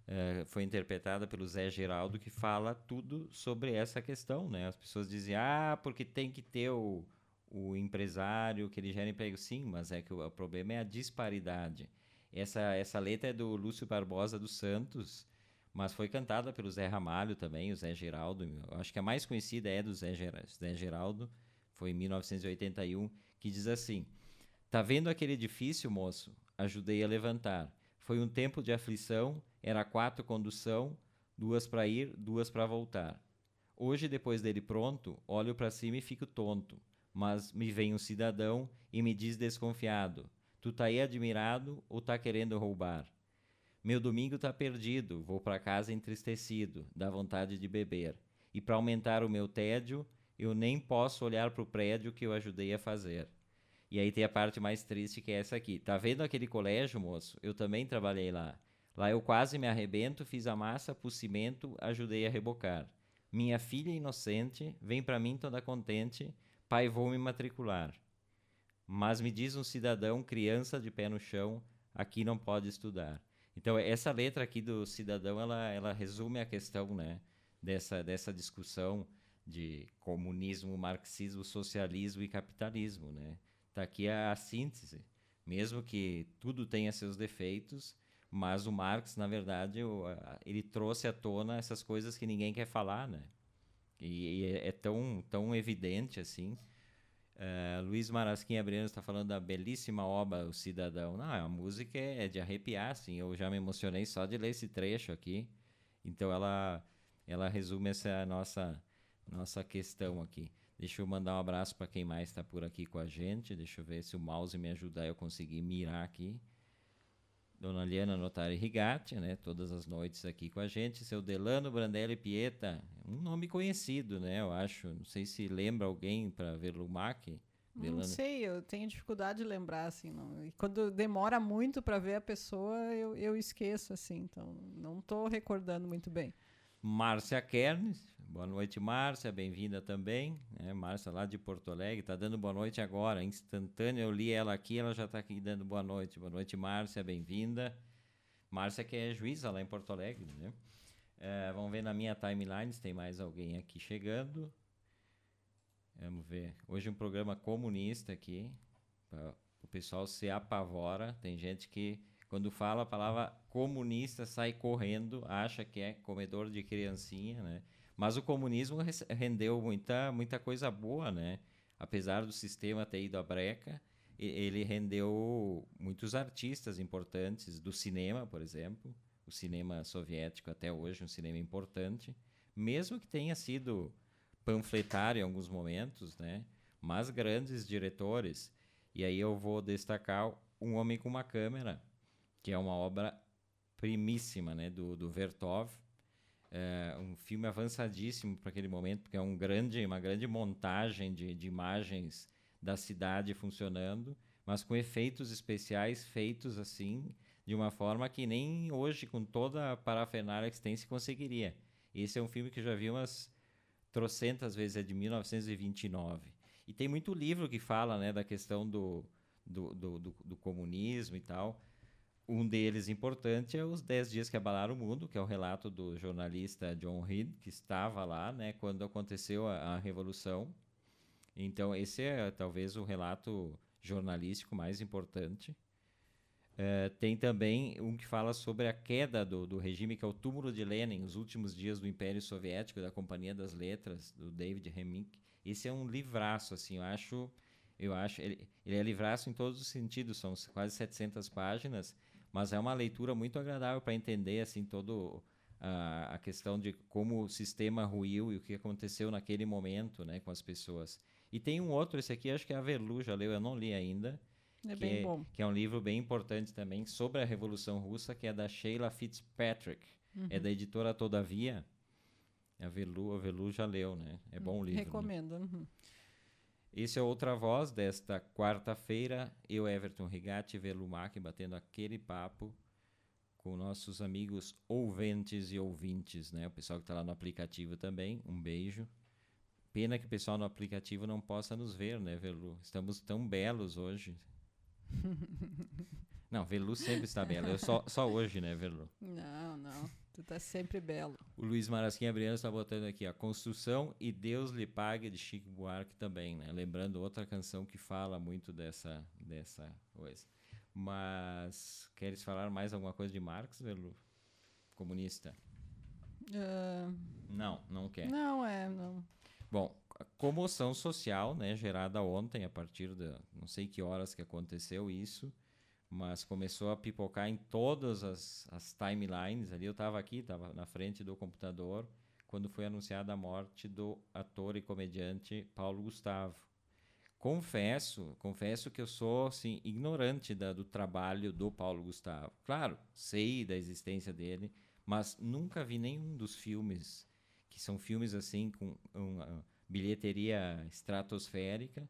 é, foi interpretada pelo Zé Geraldo, que fala tudo sobre essa questão. Né? As pessoas dizem, ah, porque tem que ter o, o empresário que ele gera emprego. Sim, mas é que o, o problema é a disparidade. Essa, essa letra é do Lúcio Barbosa dos Santos, mas foi cantada pelo Zé Ramalho também, o Zé Geraldo. Eu acho que a mais conhecida é do Zé, Ger Zé Geraldo, foi em 1981, que diz assim: Tá vendo aquele edifício, moço? Ajudei a levantar. Foi um tempo de aflição, era quatro condução, duas para ir, duas para voltar. Hoje, depois dele pronto, olho para cima e fico tonto. Mas me vem um cidadão e me diz desconfiado: Tu tá aí admirado ou tá querendo roubar? Meu domingo tá perdido, vou para casa entristecido, dá vontade de beber. E para aumentar o meu tédio, eu nem posso olhar para o prédio que eu ajudei a fazer. E aí tem a parte mais triste que é essa aqui. Tá vendo aquele colégio, moço? Eu também trabalhei lá. Lá eu quase me arrebento, fiz a massa, pus cimento, ajudei a rebocar. Minha filha inocente vem para mim toda contente, pai vou me matricular. Mas me diz um cidadão, criança de pé no chão, aqui não pode estudar. Então, essa letra aqui do cidadão, ela, ela resume a questão né, dessa, dessa discussão de comunismo, marxismo, socialismo e capitalismo. Né? Tá aqui a, síntese. Mesmo que tudo tenha seus defeitos, mas o Marx, na verdade, ele trouxe à tona essas coisas que ninguém quer falar, né? E, e é, é tão, tão evidente assim. Uh, Luiz Marasquim Abriano está falando da belíssima obra O Cidadão. Não, a música é, é, de arrepiar, assim. Eu já me emocionei só de ler esse trecho aqui. Então ela, ela resume essa nossa, nossa questão aqui. Deixa eu mandar um abraço para quem mais está por aqui com a gente. Deixa eu ver se o mouse me ajudar eu conseguir mirar aqui. Dona Liana Notari Rigatti, né? Todas as noites aqui com a gente. Seu Delano Brandelli Pieta, um nome conhecido, né? Eu acho. Não sei se lembra alguém para ver Lumac. Delano. Não sei, eu tenho dificuldade de lembrar, assim. Não. E quando demora muito para ver a pessoa, eu, eu esqueço, assim. Então, não estou recordando muito bem. Márcia Kernes, Boa noite, Márcia, bem-vinda também. É, Márcia lá de Porto Alegre, está dando boa noite agora, instantâneo. Eu li ela aqui, ela já está aqui dando boa noite. Boa noite, Márcia, bem-vinda. Márcia que é juíza lá em Porto Alegre, né? É, vamos ver na minha timeline se tem mais alguém aqui chegando. Vamos ver. Hoje um programa comunista aqui. O pessoal se apavora. Tem gente que, quando fala a palavra comunista, sai correndo, acha que é comedor de criancinha, né? Mas o comunismo rendeu muita, muita coisa boa, né? Apesar do sistema ter ido à breca, ele rendeu muitos artistas importantes do cinema, por exemplo. O cinema soviético até hoje, um cinema importante. Mesmo que tenha sido panfletário em alguns momentos, né? Mas grandes diretores. E aí eu vou destacar Um Homem com uma Câmera, que é uma obra primíssima, né? Do, do Vertov, é um filme avançadíssimo para aquele momento, porque é um grande, uma grande montagem de, de imagens da cidade funcionando, mas com efeitos especiais feitos assim, de uma forma que nem hoje, com toda a parafernália que tem, se conseguiria. Esse é um filme que eu já vi umas trocentas vezes, é de 1929. E tem muito livro que fala né, da questão do, do, do, do, do comunismo e tal. Um deles importante é os 10 dias que abalaram o mundo, que é o relato do jornalista John Reed, que estava lá né, quando aconteceu a, a Revolução. Então, esse é talvez o relato jornalístico mais importante. É, tem também um que fala sobre a queda do, do, regime, que é o túmulo de Lenin, os últimos dias do Império Soviético, da Companhia das Letras, do David Remnick. Esse é um livraço, assim, eu acho, eu acho, ele, ele é livraço em todos os sentidos, são quase 700 páginas, mas é uma leitura muito agradável para entender assim todo a, a questão de como o sistema ruiu e o que aconteceu naquele momento, né, com as pessoas. E tem um outro, esse aqui acho que é a Verlu já leu, eu não li ainda. É bem é, bom. Que é um livro bem importante também sobre a Revolução Russa, que é da Sheila Fitzpatrick. Uhum. É da editora Todavia. A Verlu, a Verlu já leu, né? É bom o livro. Né? Recomendo. Né? Uhum. Esse é outra voz desta quarta-feira. Eu, Everton Rigatti, Velumac, batendo aquele papo com nossos amigos ouventes e ouvintes, né? O pessoal que está lá no aplicativo também. Um beijo. Pena que o pessoal no aplicativo não possa nos ver, né, Velu? Estamos tão belos hoje. não, Velu sempre está belo. Eu só, só hoje, né, Velu? Não, não. Tu tá sempre belo. O Luiz Marasquinha Briano está botando aqui, a Construção e Deus lhe pague de Chico Buarque também, né? Lembrando outra canção que fala muito dessa, dessa coisa. Mas queres falar mais alguma coisa de Marx, Velu? Comunista? Uh... Não, não quer. Não, é, não. Bom, comoção social, né, gerada ontem a partir da não sei que horas que aconteceu isso, mas começou a pipocar em todas as, as timelines. Ali eu estava aqui, estava na frente do computador quando foi anunciada a morte do ator e comediante Paulo Gustavo. Confesso, confesso que eu sou assim, ignorante da, do trabalho do Paulo Gustavo. Claro, sei da existência dele, mas nunca vi nenhum dos filmes que são filmes assim com uma bilheteria estratosférica.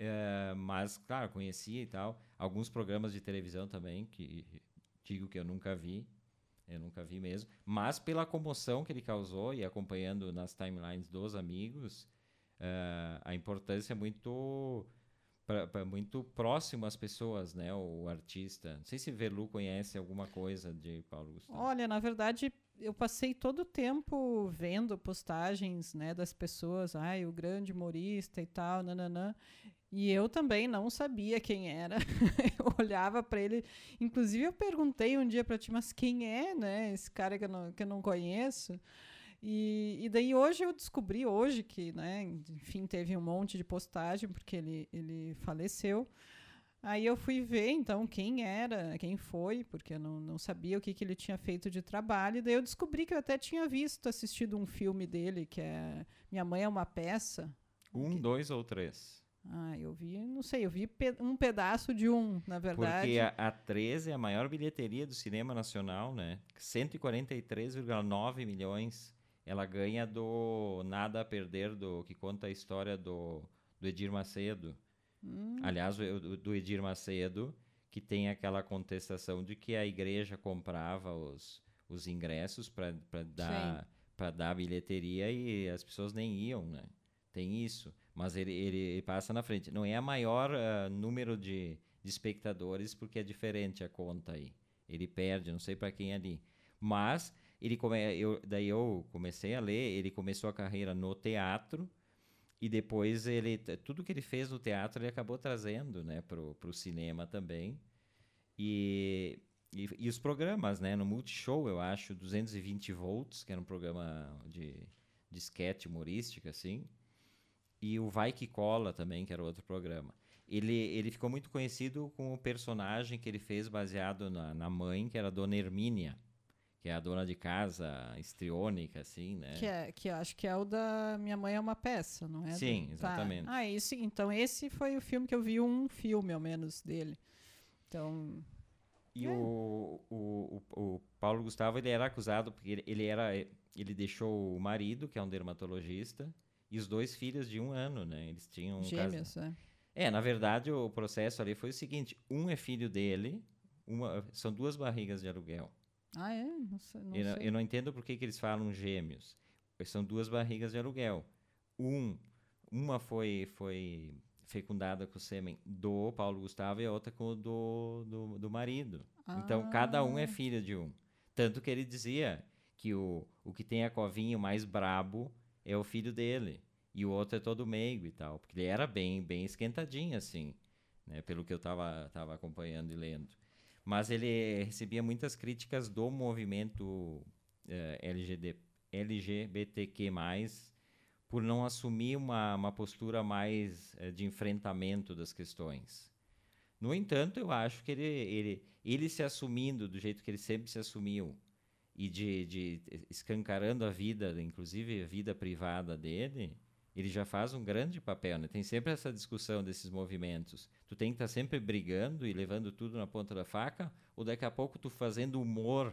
É, mas, claro, conhecia e tal. Alguns programas de televisão também, que digo que eu nunca vi. Eu nunca vi mesmo. Mas pela comoção que ele causou e acompanhando nas timelines dos amigos, uh, a importância é muito pra, muito próximo às pessoas, né? O, o artista. Não sei se Velu conhece alguma coisa de Paulo Gustavo. Olha, na verdade, eu passei todo o tempo vendo postagens, né, das pessoas, ai, o grande humorista e tal, nananã. E eu também não sabia quem era. eu olhava para ele. Inclusive, eu perguntei um dia para ti, mas quem é, né? Esse cara que eu não, que eu não conheço. E, e daí hoje eu descobri, hoje, que, né, enfim, teve um monte de postagem, porque ele, ele faleceu. Aí eu fui ver, então, quem era, quem foi, porque eu não, não sabia o que, que ele tinha feito de trabalho. E daí eu descobri que eu até tinha visto, assistido um filme dele, que é Minha Mãe é uma Peça. Um, que... dois ou três? Ah, eu vi, não sei, eu vi pe um pedaço de um, na verdade. Porque a, a 13 é a maior bilheteria do cinema nacional, né? 143,9 milhões. Ela ganha do Nada a Perder, do que conta a história do, do Edir Macedo. Hum. Aliás, o, do Edir Macedo, que tem aquela contestação de que a igreja comprava os, os ingressos para dar, dar bilheteria e as pessoas nem iam, né? Tem isso mas ele, ele, passa na frente. Não é a maior uh, número de, de, espectadores, porque é diferente a conta aí. Ele perde, não sei para quem é ali. Mas ele come, eu, daí eu comecei a ler, ele começou a carreira no teatro e depois ele tudo que ele fez no teatro ele acabou trazendo, né, pro, pro cinema também. E, e, e os programas, né, no Multishow, eu acho, 220 volts, que era um programa de de sketch humorística assim e o Vai Que Cola também, que era outro programa. Ele, ele ficou muito conhecido com o personagem que ele fez baseado na, na mãe, que era a Dona Hermínia, que é a dona de casa estriônica, assim, né? Que, é, que eu acho que é o da Minha Mãe é uma Peça, não é? Sim, do... Tá. exatamente. Tá. Ah, isso, então esse foi o filme que eu vi um filme, ao menos, dele. Então... E é. o, o, o, Paulo Gustavo, ele era acusado, porque ele, ele, era, ele deixou o marido, que é um dermatologista, e os dois filhos de um ano, né? Eles tinham um Gêmeos, é. É, na verdade, o processo ali foi o seguinte: um é filho dele, uma, são duas barrigas de aluguel. Ah, é? Não sei, não eu, sei. eu não entendo por que, que eles falam gêmeos. São duas barrigas de aluguel. Um, uma foi, foi fecundada com o sêmen do Paulo Gustavo e a outra com o do, do, do marido. Ah. Então, cada um é ah. filho de um. Tanto que ele dizia que o, o que tem a covinho mais brabo é o filho dele. E o outro é todo meigo e tal. Porque ele era bem, bem esquentadinho, assim, né? Pelo que eu estava tava acompanhando e lendo. Mas ele recebia muitas críticas do movimento eh, LGD, LGBTQ+, por não assumir uma, uma postura mais eh, de enfrentamento das questões. No entanto, eu acho que ele, ele, ele se assumindo do jeito que ele sempre se assumiu, e de, de escancarando a vida, inclusive a vida privada dele, ele já faz um grande papel, né? Tem sempre essa discussão desses movimentos. Tu tem que estar tá sempre brigando e levando tudo na ponta da faca, ou daqui a pouco tu fazendo humor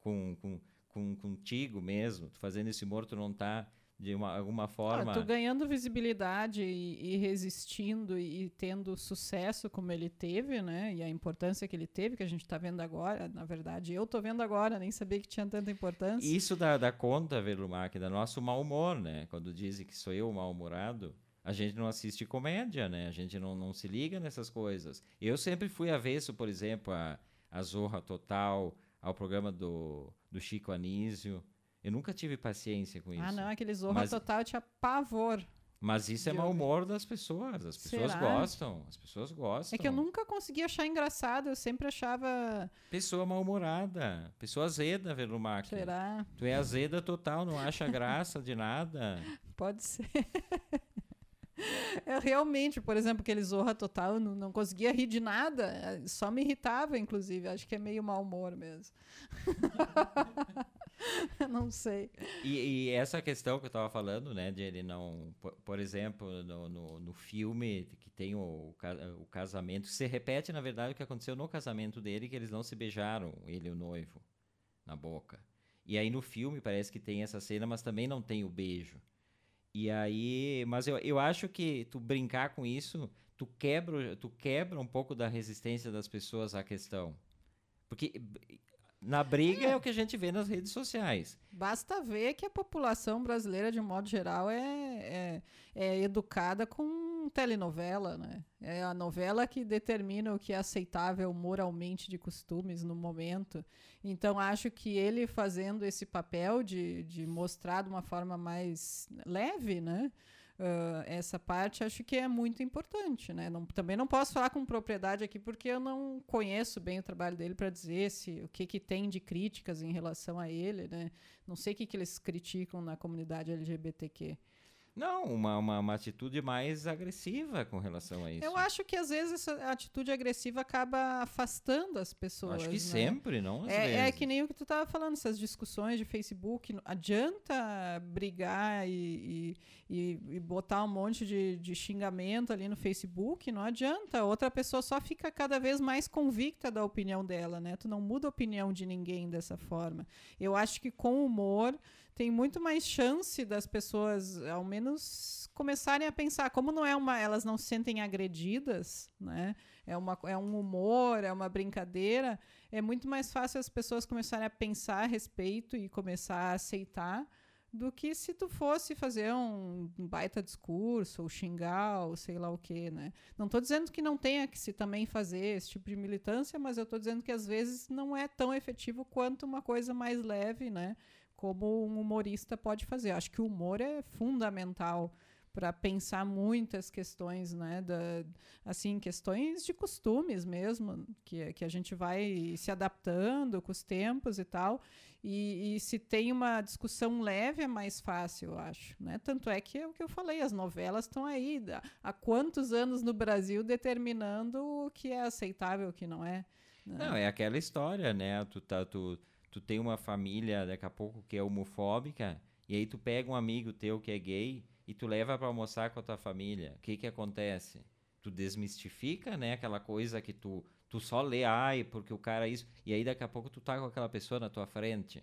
com, com, com contigo mesmo, tu fazendo esse humor, tu não tá de uma, alguma forma. Ah, tu ganhando visibilidade e, e resistindo e, tendo sucesso como ele teve, né? E a importância que ele teve, que a gente está vendo agora. Na verdade, eu estou vendo agora, nem sabia que tinha tanta importância. Isso dá, dá conta, Velumac, da nosso mau humor, né? Quando dizem que sou eu mal-humorado. A gente não assiste comédia, né? A gente não, não se liga nessas coisas. Eu sempre fui avesso, por exemplo, a, a Zorra Total, ao programa do, do Chico Anísio. Eu nunca tive paciência com ah, isso. Ah, não, aquele Zorra Mas... Total tinha pavor. Mas isso é mau humor das pessoas. As pessoas Será? gostam. As pessoas gostam. É que eu nunca consegui achar engraçado, eu sempre achava. Pessoa mal-humorada. Pessoa azeda, Velumac. Será? Tu é azeda total, não acha graça de nada. Pode ser. Eu realmente, por exemplo, aquele Zorra Total, eu não, não conseguia rir de nada, eh, só me irritava, inclusive. Acho que é meio mau humor mesmo. não sei. E, e essa questão que eu tava falando, né, de ele não, por, por exemplo, no, no, no filme que tem o, o casamento, se repete, na verdade, o que aconteceu no casamento dele, que eles não se beijaram, ele e o noivo, na boca. E aí no filme parece que tem essa cena, mas também não tem o beijo. E aí, mas eu, eu acho que tu brincar com isso, tu quebra, tu quebra um pouco da resistência das pessoas à questão. Porque na briga é o que a gente vê nas redes sociais. Basta ver que a população brasileira, de modo geral, é, é, é educada com telenovela, né? É a novela que determina o que é aceitável moralmente de costumes no momento. Então, acho que ele fazendo esse papel de, de mostrar de uma forma mais leve, né? Ah, essa parte acho que é muito importante, né? Não- também não posso falar com propriedade aqui porque eu não conheço bem o trabalho dele para dizer se o que, que tem de críticas em relação a ele, né? Não sei o que, que eles criticam na comunidade LGBTQ. Não, uma, uma, uma atitude mais agressiva com relação a isso. Eu acho que às vezes essa atitude agressiva acaba afastando as pessoas. Acho que né? sempre, não às É, é vezes. que nem o que tu estava falando, essas discussões de Facebook. Adianta brigar e, e, e- e botar um monte de, de xingamento ali no Facebook, não adianta. Outra pessoa só fica cada vez mais convicta da opinião dela, né? Tu não muda a opinião de ninguém dessa forma. Eu acho que com humor tem muito mais chance das pessoas, ao menos, começarem a pensar. Como não é uma, elas não se sentem agredidas, né? É, uma, é um humor, é uma brincadeira é muito mais fácil as pessoas começarem a pensar a respeito e começar a aceitar do que se tu fosse fazer um baita discurso ou xingar ou sei lá o quê, né? Não estou dizendo que não tenha que se também fazer esse tipo de militância, mas eu estou dizendo que às vezes não é tão efetivo quanto uma coisa mais leve, né? Como um humorista pode fazer. Acho que o humor é fundamental para pensar muitas questões, né, da, assim, questões de costumes mesmo, que, que a gente vai se adaptando com os tempos e tal, e, e se tem uma discussão leve é mais fácil, eu acho, né, tanto é que é o que eu falei, as novelas estão aí, há- quantos anos no Brasil determinando o que é aceitável o que não é. né? Não, é aquela história, né? Tu, tá, tu, tu tem uma família daqui a pouco que é homofóbica, e aí tu pega um amigo teu que é gay e tu leva pra almoçar com a tua família. O que que acontece? Tu desmistifica, né? Aquela coisa que tu, tu só lê, ai, porque o cara é isso. E aí daqui a pouco tu tá com aquela pessoa na tua frente.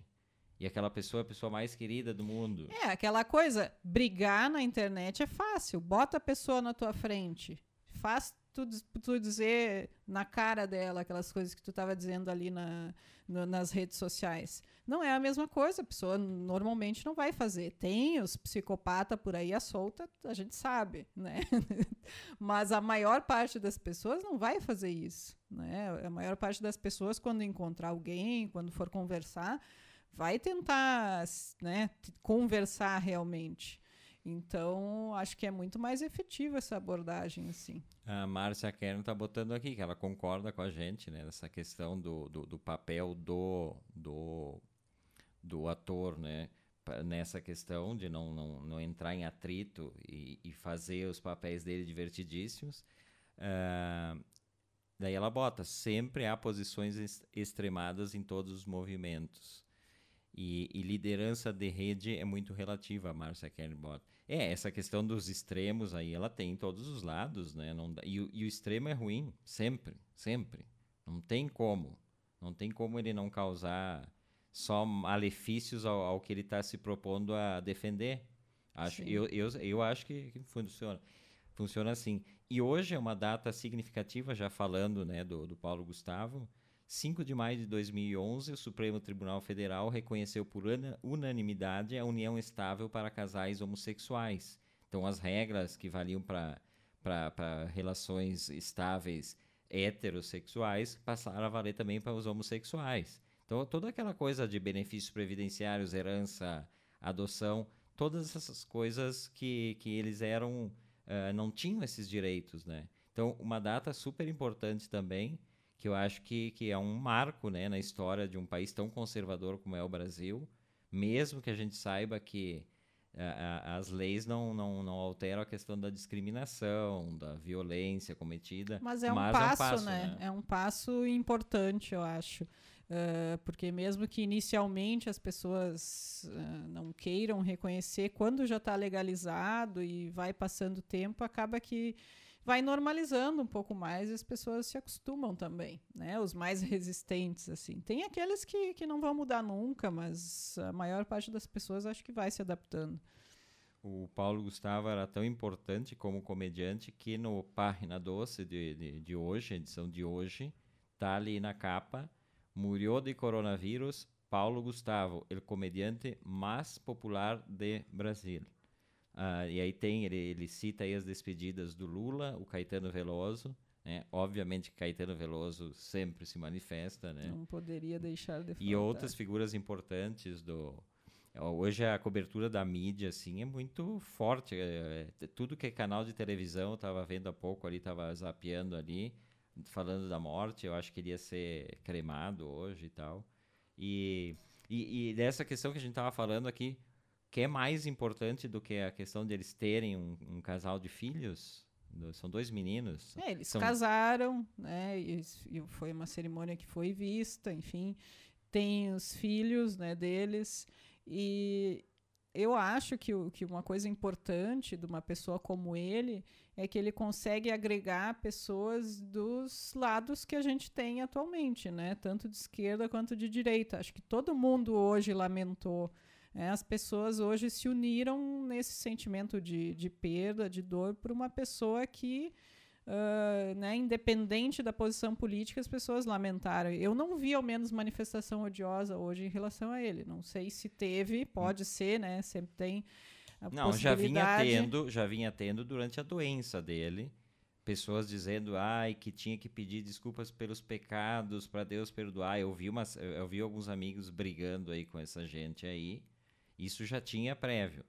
E aquela pessoa é a pessoa mais querida do mundo. É, aquela coisa, brigar na internet é fácil. Bota a pessoa na tua frente. Faz tu, tu dizer na cara dela aquelas coisas que tu estava dizendo ali na, no- nas redes sociais. Não é a mesma coisa, a pessoa normalmente não vai fazer. Tem os psicopatas por aí à solta, a gente sabe, né? Mas a maior parte das pessoas não vai fazer isso, né? A maior parte das pessoas, quando encontrar alguém, quando for conversar, vai tentar né, conversar realmente. Então, acho que é muito mais efetiva essa abordagem, assim. A Márcia Kern tá botando aqui que ela concorda com a gente, né? Nessa questão do, do, do papel do, do, do ator, né? Nessa questão de não, não, não entrar em atrito e, e fazer os papéis dele divertidíssimos. Ah, daí ela bota, sempre há posições ex- extremadas em todos os movimentos. E, e liderança de rede é muito relativa, a Márcia Kern bota. É, essa questão dos extremos aí, ela tem em todos os lados, né? Não e, o- e o extremo é ruim, sempre, sempre. Não tem como. Não tem como ele não causar só malefícios ao, ao que ele está se propondo a defender. Acho, Sim. eu, eu, eu acho que, que funciona. Funciona assim. E hoje é uma data significativa, já falando né, do, do Paulo Gustavo. 5 de maio de 2011, o Supremo Tribunal Federal reconheceu por una- unanimidade a união estável para casais homossexuais. Então, as regras que valiam para relações estáveis heterossexuais passaram a valer também para os homossexuais. Então, toda aquela coisa de benefícios previdenciários, herança, adoção, todas essas coisas que, que eles eram uh, não tinham esses direitos, né? Então, uma data super importante também, que eu acho que, que é um marco né, na história de um país tão conservador como é o Brasil, mesmo que a gente saiba que as leis não, não, não alteram a questão da discriminação, da violência cometida. Mas é um, mas passo, é um passo, né? né? É um passo importante, eu acho. Uh, porque mesmo que inicialmente as pessoas uh, não queiram reconhecer, quando já está legalizado e vai passando tempo, acaba que vai normalizando um pouco mais e as pessoas se acostumam também, né? Os mais resistentes, assim. Tem aqueles que, que não vão mudar nunca, mas a maior parte das pessoas acho que vai se adaptando. O Paulo Gustavo era tão importante como comediante que no Página Doce de, de, de hoje, edição de hoje, tá ali na capa, murió de coronavírus Paulo Gustavo, o comediante mais popular de Brasil. Uh, e aí tem, ele, ele cita aí as despedidas do Lula, o Caetano Veloso, né? Obviamente Caetano Veloso sempre se manifesta, né? Não poderia deixar de E outras figuras importantes do... Hoje a cobertura da mídia, assim, é muito forte. É, é, tudo que é canal de televisão, eu estava vendo há pouco ali, estava zapeando ali, falando da morte, eu acho que ele ia ser cremado hoje e tal. E, e, e dessa questão que a gente estava falando aqui, que é mais importante do que a questão de eles terem um, um casal de filhos? São dois meninos. É, eles São... casaram, né? E, e, foi uma cerimônia que foi vista, enfim. Tem os filhos né, deles. E eu acho que, que uma coisa importante de uma pessoa como ele é que ele consegue agregar pessoas dos lados que a gente tem atualmente, né? Tanto de esquerda quanto de direita. Acho que todo mundo hoje lamentou é, as pessoas hoje se uniram nesse sentimento de, de perda, de dor, por uma pessoa que, uh, né, independente da posição política, as pessoas lamentaram. Eu não vi, ao menos, manifestação odiosa hoje em relação a ele. Não sei se teve, pode hum. ser, né? Sempre tem. não, já vinha tendo, já vinha tendo durante a doença dele pessoas dizendo ai que tinha que pedir desculpas pelos pecados para Deus perdoar. Eu vi umas, eu vi alguns amigos brigando aí com essa gente aí. Isso já tinha prévio.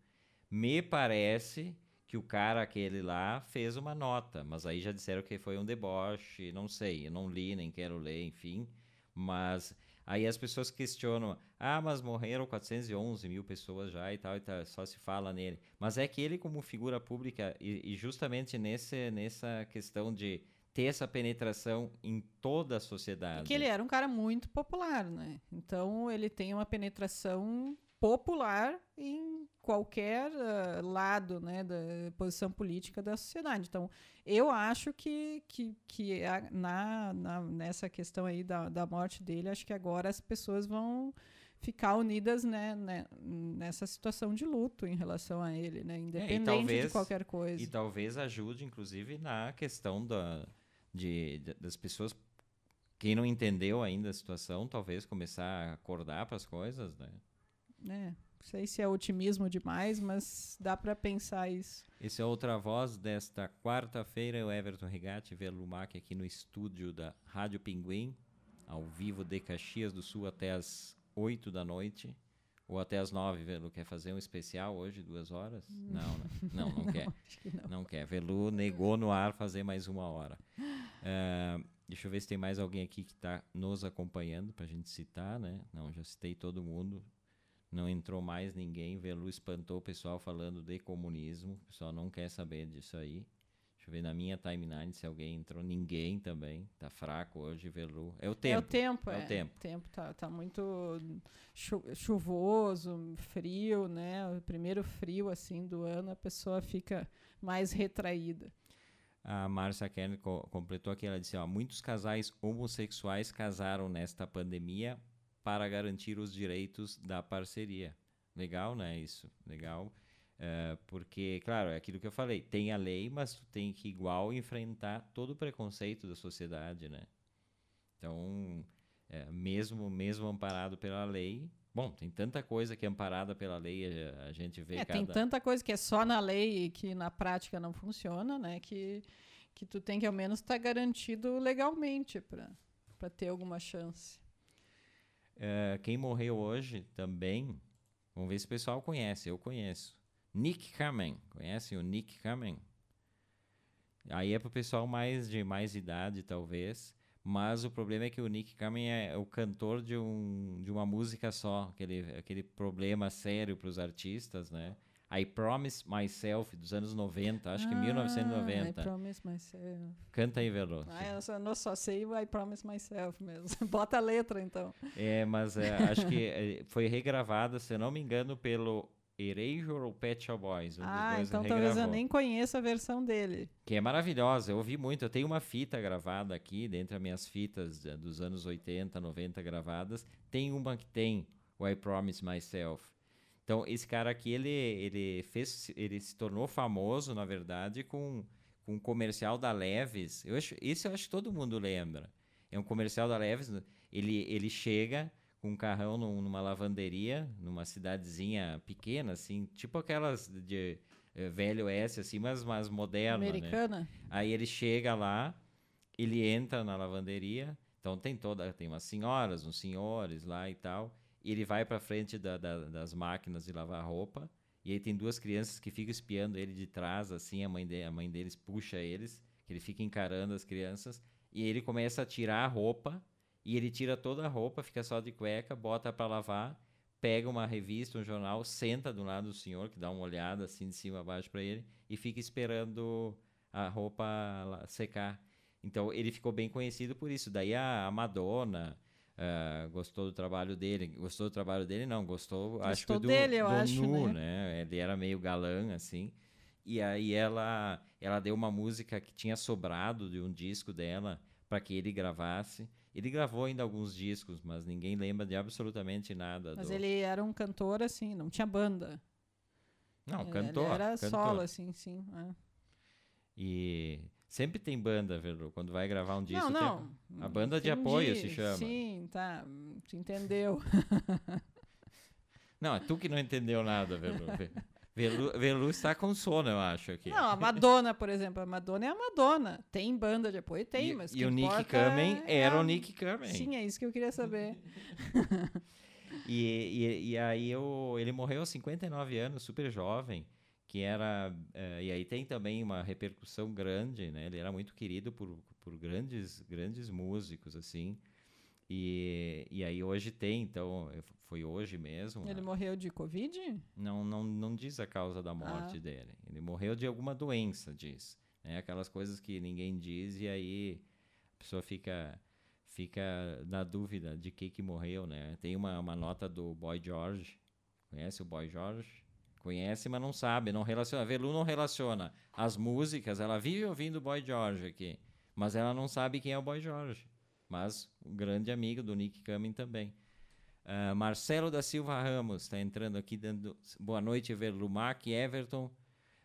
Me parece que o cara aquele lá fez uma nota, mas aí já disseram que foi um deboche, não sei, eu não li, nem quero ler, enfim. Mas aí as pessoas questionam: ah, mas morreram 411 mil pessoas já e tal, e tal, só se fala nele. Mas é que ele, como figura pública, e, e justamente nesse, nessa questão de ter essa penetração em toda a sociedade. Porque ele era um cara muito popular, né? Então ele tem uma penetração popular em qualquer uh, lado né, da posição política da sociedade. Então, eu acho que, que, que a, na, na, nessa questão aí da, da morte dele, acho que agora as pessoas vão ficar unidas né, né, nessa situação de luto em relação a ele, né, independente é, talvez, de qualquer coisa. E talvez ajude, inclusive, na questão da, de, de, das pessoas quem não entendeu ainda a situação, talvez começar a acordar para as coisas, né? Né? Não sei se é otimismo demais, mas dá para pensar isso. Esse é outra voz desta quarta-feira, o Everton Rigatti Velumac aqui no estúdio da Rádio Pinguim, ao vivo de Caxias do Sul até as 8 da noite. Ou até as nove, Velu quer fazer um especial hoje, duas horas? Não, né? não, não, não quer. Não. não. quer. Velu negou no ar fazer mais uma hora. Uh, deixa eu ver se tem mais alguém aqui que está nos acompanhando para a gente citar, né? Não, já citei todo mundo. Não entrou mais ninguém. Velu espantou o pessoal falando de comunismo. O pessoal não quer saber disso aí. Deixa eu ver na minha timeline se alguém entrou. Ninguém também. Tá fraco hoje, Velu. É o tempo. É o tempo, é. é. O tempo. Tempo tá, tá muito chuvoso, frio, né? O primeiro frio, assim, do ano, a pessoa fica mais retraída. A Marcia Kern co completou aqui, ela disse, ó, muitos casais homossexuais casaram nesta pandemia para garantir os direitos da parceria. Legal, né? Isso, legal. Uh, porque, claro, é aquilo que eu falei, tem a lei, mas tu tem que igual enfrentar todo o preconceito da sociedade, né? Então, é, mesmo mesmo amparado pela lei, bom, tem tanta coisa que é amparada pela lei, a, a gente vê é, cada... tem tanta coisa que é só na lei e que na prática não funciona, né? Que que tu tem que ao menos estar tá garantido legalmente para ter alguma chance. Uh, quem morreu hoje também, vamos ver se o pessoal conhece, eu conheço. Nick Kamen. Conhecem o Nick Kamen? Aí é pro pessoal mais de mais idade, talvez. Mas o problema é que o Nick Kamen é o cantor de, um, de uma música só. Aquele, aquele problema sério para os artistas, né? I Promise Myself, dos anos 90, acho que Ah, 1990. I Promise Myself. Canta aí, Velo. Ah, eu só, não só sei o I Promise Myself mesmo. Bota a letra, então. É, mas é, acho que é, foi regravada, se não me engano, pelo Erasure ou Pet Shop Boys. Um ah, então talvez eu regravou. nem conheça a versão dele. Que é maravilhosa, eu ouvi muito. Eu tenho uma fita gravada aqui, dentre as minhas fitas eh, dos anos 80, 90 gravadas. Tem uma que tem o I Promise Myself. Então, esse cara aqui, ele, ele fez, ele se tornou famoso, na verdade, com, com um comercial da Leves. Eu acho, esse eu acho que todo mundo lembra. É um comercial da Leves. Ele, ele chega com um carrão num- numa lavanderia, numa cidadezinha pequena, assim, tipo aquelas de eh, velho S, assim, mas, mas moderna, né? Americana? Aí ele chega lá, ele entra na lavanderia, então tem toda, tem umas senhoras, uns senhores lá e tal, e ele vai para frente da- da- das máquinas de lavar roupa, e aí tem duas crianças que ficam espiando ele de trás, assim, a mãe, de, a mãe deles puxa eles, que ele fica encarando as crianças, e ele começa a tirar a roupa, e ele tira toda a roupa, fica só de cueca, bota para lavar, pega uma revista, um jornal, senta do lado do senhor, que dá uma olhada assim de cima a baixo para ele, e fica esperando a roupa secar. Então ele ficou bem conhecido por isso. Daí a Madonna ah, gostou do trabalho dele. Gostou do trabalho dele? Não, gostou, acho que Gostou do, dele, eu do acho, Nu, né? né? Ele era meio galã, assim. E aí ela, ela deu uma música que tinha sobrado de um disco dela para que ele gravasse. Ele gravou ainda alguns discos, mas ninguém lembra de absolutamente nada. Mas do... ele era um cantor, assim, não tinha banda. Não, Ele- cantor. Ele era cantor. solo, assim, sim. é. E sempre tem banda, Velu, quando vai gravar um disco. não, não. A banda de entendi. apoio se chama. Sim, tá. Tu entendeu. Não, é tu que não entendeu nada, Velu. Ve- Velu, Velu está com sono, eu acho aqui. Não, a Madonna, por exemplo. A Madonna é a Madonna. Tem banda de apoio? Tem, e, mas e o Nick Kamen é era o Nick Kamen. Sim, é isso que eu queria saber. E, e, e aí eu, ele morreu aos 59 anos, super jovem, que era... eh, e aí tem também uma repercussão grande, né? Ele era muito querido por, por grandes, grandes músicos, assim. E, e aí hoje tem, então, foi hoje mesmo. Ele a- morreu de Covid? Não, não, não diz a causa da morte Ah. dele. Ele morreu de alguma doença, diz. né? Aquelas coisas que ninguém diz e aí a pessoa fica fica na dúvida de que que morreu, né? Tem uma, uma nota do Boy George. Conhece o Boy George? Conhece, mas não sabe, não relaciona. A Velu não relaciona as músicas, ela vive ouvindo Boy George aqui, mas ela não sabe quem é o Boy George. Mas um grande amigo do Nick Kamen também. Ah, Marcelo da Silva Ramos está entrando aqui dando boa noite, Verlumac, Everton.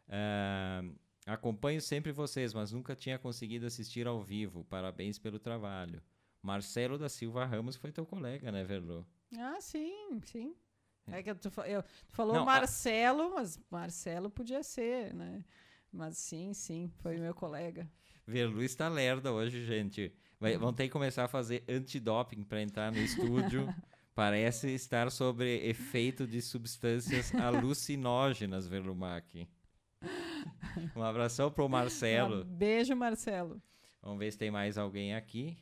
Ah, acompanho sempre vocês, mas nunca tinha conseguido assistir ao vivo. Parabéns pelo trabalho. Marcelo da Silva Ramos foi teu colega, né, Verlu? Ah, sim, sim. É que tu, eu- tu falou Não, a- Marcelo, mas Marcelo podia ser, né? Mas sim, sim, foi meu colega. Verlu está lerda hoje, gente. Vai, vão ter que começar a fazer antidoping para entrar no estúdio. Parece estar sobre efeito de substâncias alucinógenas, Verlumac. Um abração pro Marcelo. Um beijo, Marcelo. Vamos ver se tem mais alguém aqui.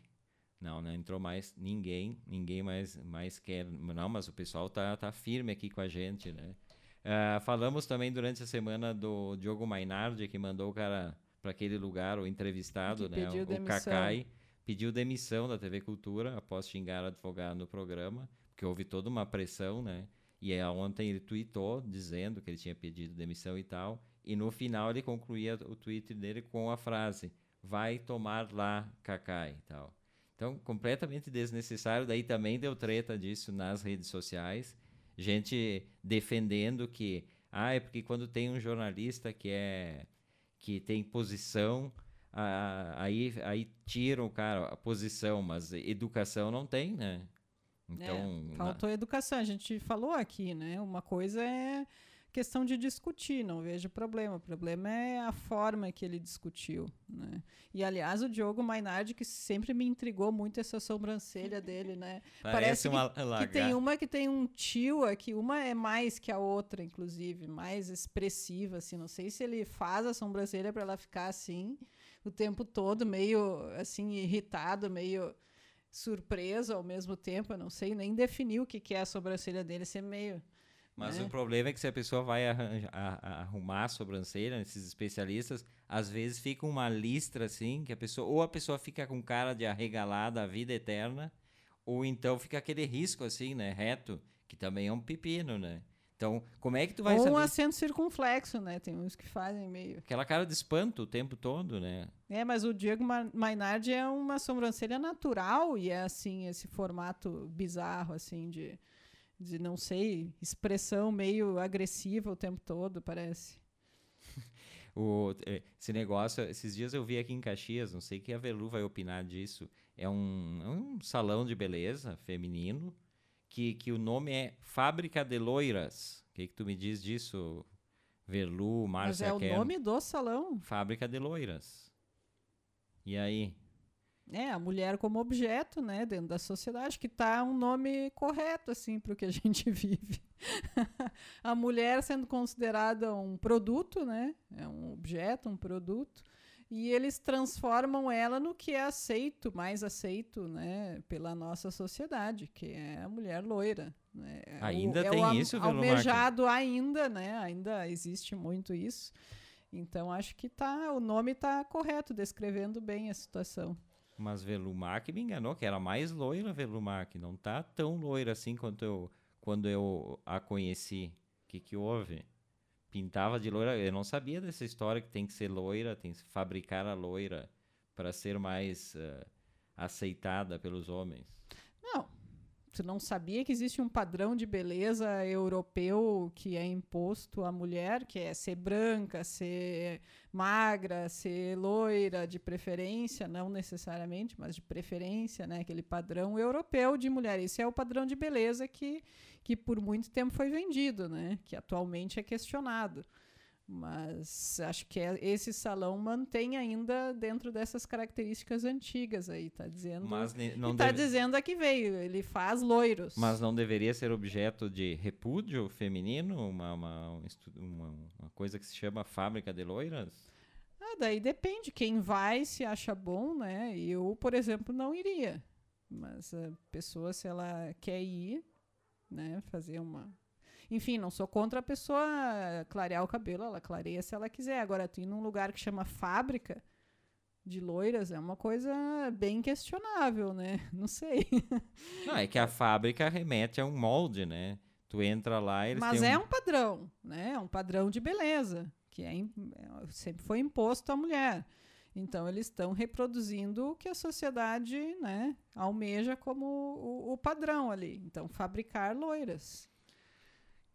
Não, não entrou mais ninguém. Ninguém mais, mais quer. Não, mas o pessoal tá, tá firme aqui com a gente, né? Ah, falamos também durante a semana do Diogo Mainardi, que mandou o cara para aquele lugar, o entrevistado, Que né? pediu O, o demissão. Cacai pediu demissão da TV Cultura após xingar advogado no programa, porque houve toda uma pressão, né? E aí, ontem ele tweetou dizendo que ele tinha pedido demissão e tal. E no final ele concluía o tweet dele com a frase: vai tomar lá, Cacai e tal. Então, completamente desnecessário. Daí também deu treta disso nas redes sociais. Gente defendendo que, ah, é porque quando tem um jornalista que é que tem posição, aí, aí tiram o cara a posição, mas educação não tem, né? Então, É, na- faltou educação. A gente falou aqui, né? Uma coisa é questão de discutir, não vejo problema. O problema é a forma que ele discutiu. Né? E, aliás, o Diogo Mainardi, que sempre me intrigou muito essa sobrancelha dele, né? Parece, Parece uma que, que, tem uma que tem um tio aqui, uma é mais que a outra, inclusive, mais expressiva, assim. Não sei se ele faz a sobrancelha para ela ficar assim o tempo todo, meio assim, irritado, meio surpreso ao mesmo tempo. Eu não sei nem definir o que, que é a sobrancelha dele, ser meio mas é. o problema é que se a pessoa vai arranjar, a, a, arrumar a sobrancelha, esses especialistas, às vezes fica uma listra assim, que a pessoa, ou a pessoa fica com cara de arregalada a vida eterna, ou então fica aquele risco assim, né, reto, que também é um pepino, né? Então, como é que tu vai Ou saber? um acento circunflexo, né? Tem uns que fazem meio. Aquela cara de espanto o tempo todo, né? É, mas o Diego Mainardi é uma sobrancelha natural e é assim, esse formato bizarro, assim, de de não sei, expressão meio agressiva o tempo todo, parece. o, é, esse negócio, esses dias eu vi aqui em Caxias, não sei que a Velu vai opinar disso. É um, é um salão de beleza feminino que, que o nome é Fábrica de Loiras. O que, que tu me diz disso, Velu, Márcia Mas é o nome do salão? Fábrica de Loiras. E aí? É, a mulher como objeto, né, dentro da sociedade, que está um nome correto, assim, para o que a gente vive. a mulher sendo considerada um produto, né, é um objeto, um produto, e eles transformam ela no que é aceito, mais aceito, né, pela nossa sociedade, que é a mulher loira. Né? É ainda o, tem é isso, almejado ainda, né, ainda existe muito isso. Então acho que tá, o nome está correto, descrevendo bem a situação. Mas Velumac me enganou, que era mais loira Velumac. Não tá tão loira assim quanto eu, quando eu a conheci. O que, que houve? Pintava de loira. Eu não sabia dessa história que tem que ser loira, tem que fabricar a loira para ser mais uh, aceitada pelos homens. Não, Tu não sabia que existe um padrão de beleza europeu que é imposto à mulher, que é ser branca, ser magra, ser loira, de preferência, não necessariamente, mas de preferência, né? Aquele padrão europeu de mulher. Esse é o padrão de beleza que, que por muito tempo foi vendido, né? Que atualmente é questionado. Mas acho que é, esse salão mantém ainda dentro dessas características antigas aí, tá dizendo. Mas não está deve... dizendo a que veio, ele faz loiros. Mas não deveria ser objeto de repúdio feminino, uma, uma, uma, uma coisa que se chama fábrica de loiras? Ah, daí depende, quem vai se acha bom, né? Eu, por exemplo, não iria. Mas a pessoa, se ela quer ir, né, fazer uma enfim, não sou contra a pessoa clarear o cabelo, ela clareia se ela quiser. Agora, tu ir num lugar que chama fábrica de loiras é uma coisa bem questionável, né? Não sei. Não, é que a fábrica remete a um molde, né? Tu entra lá e eles Mas é um... um padrão, né? É um padrão de beleza, que é, sempre foi imposto à mulher. Então, eles estão reproduzindo o que a sociedade né, almeja como o, o padrão ali. Então, fabricar loiras.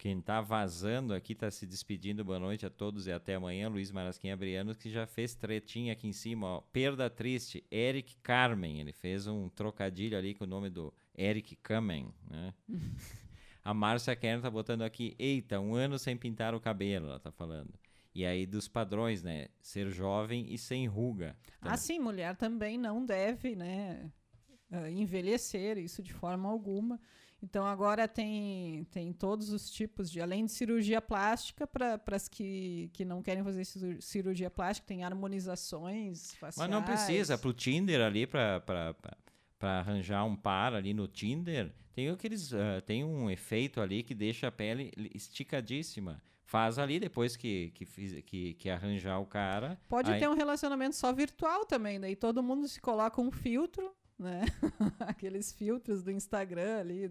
Quem está vazando aqui está se despedindo. Boa noite a todos e até amanhã. Luiz Marasquim Abriano, que já fez tretinha aqui em cima. Ó. Perda triste. Eric Carmen. Ele fez um trocadilho ali com o nome do Eric Kamen. Né? a Márcia Kern está botando aqui. Eita, um ano sem pintar o cabelo, ela está falando. E aí dos padrões, né? Ser jovem e sem ruga. Então, ah, sim, mulher também não deve, né? Uh, envelhecer, isso de forma alguma. Então agora tem, tem todos os tipos de, além de cirurgia plástica, para as que, que não querem fazer cirurgia plástica, tem harmonizações faciais. Mas não precisa, para o Tinder ali, para arranjar um par ali no Tinder, tem aqueles. Uh, tem um efeito ali que deixa a pele esticadíssima. Faz ali depois que, que, que, que arranjar o cara. Pode aí... ter um relacionamento só virtual também, daí todo mundo se coloca um filtro né? Aqueles filtros do Instagram ali.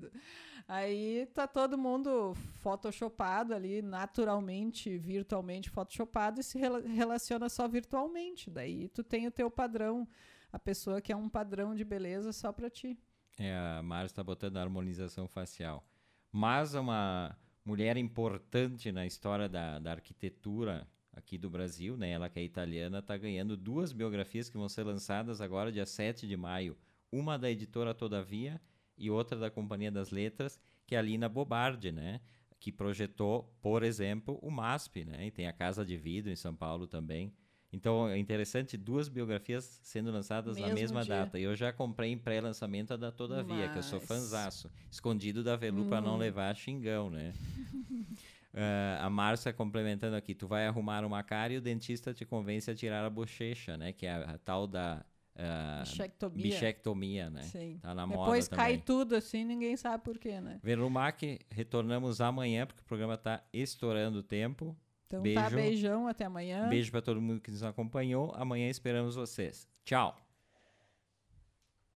Aí tá todo mundo photoshopado ali, naturalmente, virtualmente photoshopado e se relaciona só virtualmente. Daí tu tem o teu padrão, a pessoa que é um padrão de beleza só para ti. É, a Mara está botando a harmonização facial. Mas uma mulher importante na história da, da arquitetura aqui do Brasil, né? Ela que é italiana, está ganhando duas biografias que vão ser lançadas agora dia 7 de maio uma da editora Todavia e outra da Companhia das Letras, que é a Lina Bobardi, né? que projetou, por exemplo, o MASP, né? E tem a Casa de Vidro em São Paulo também. Então é interessante duas biografias sendo lançadas Mesmo na mesma dia. data. E eu já comprei em pré-lançamento a da Todavia, que eu sou Mas- fanzaço. Escondido da Velu para não Hum. levar xingão, né? Ah, a Márcia complementando aqui, tu vai arrumar uma cara e o dentista te convence a tirar a bochecha, né? Que é a, a tal da ah, Bichectomia. bichectomia, né? Sim. Tá na moda Depois cai também. tudo assim, ninguém sabe por quê, né? Verumac, retornamos amanhã, porque o programa tá estourando o tempo. Então Beijo. tá, beijão, até amanhã. Beijo para todo mundo que nos acompanhou. Amanhã esperamos vocês. Tchau!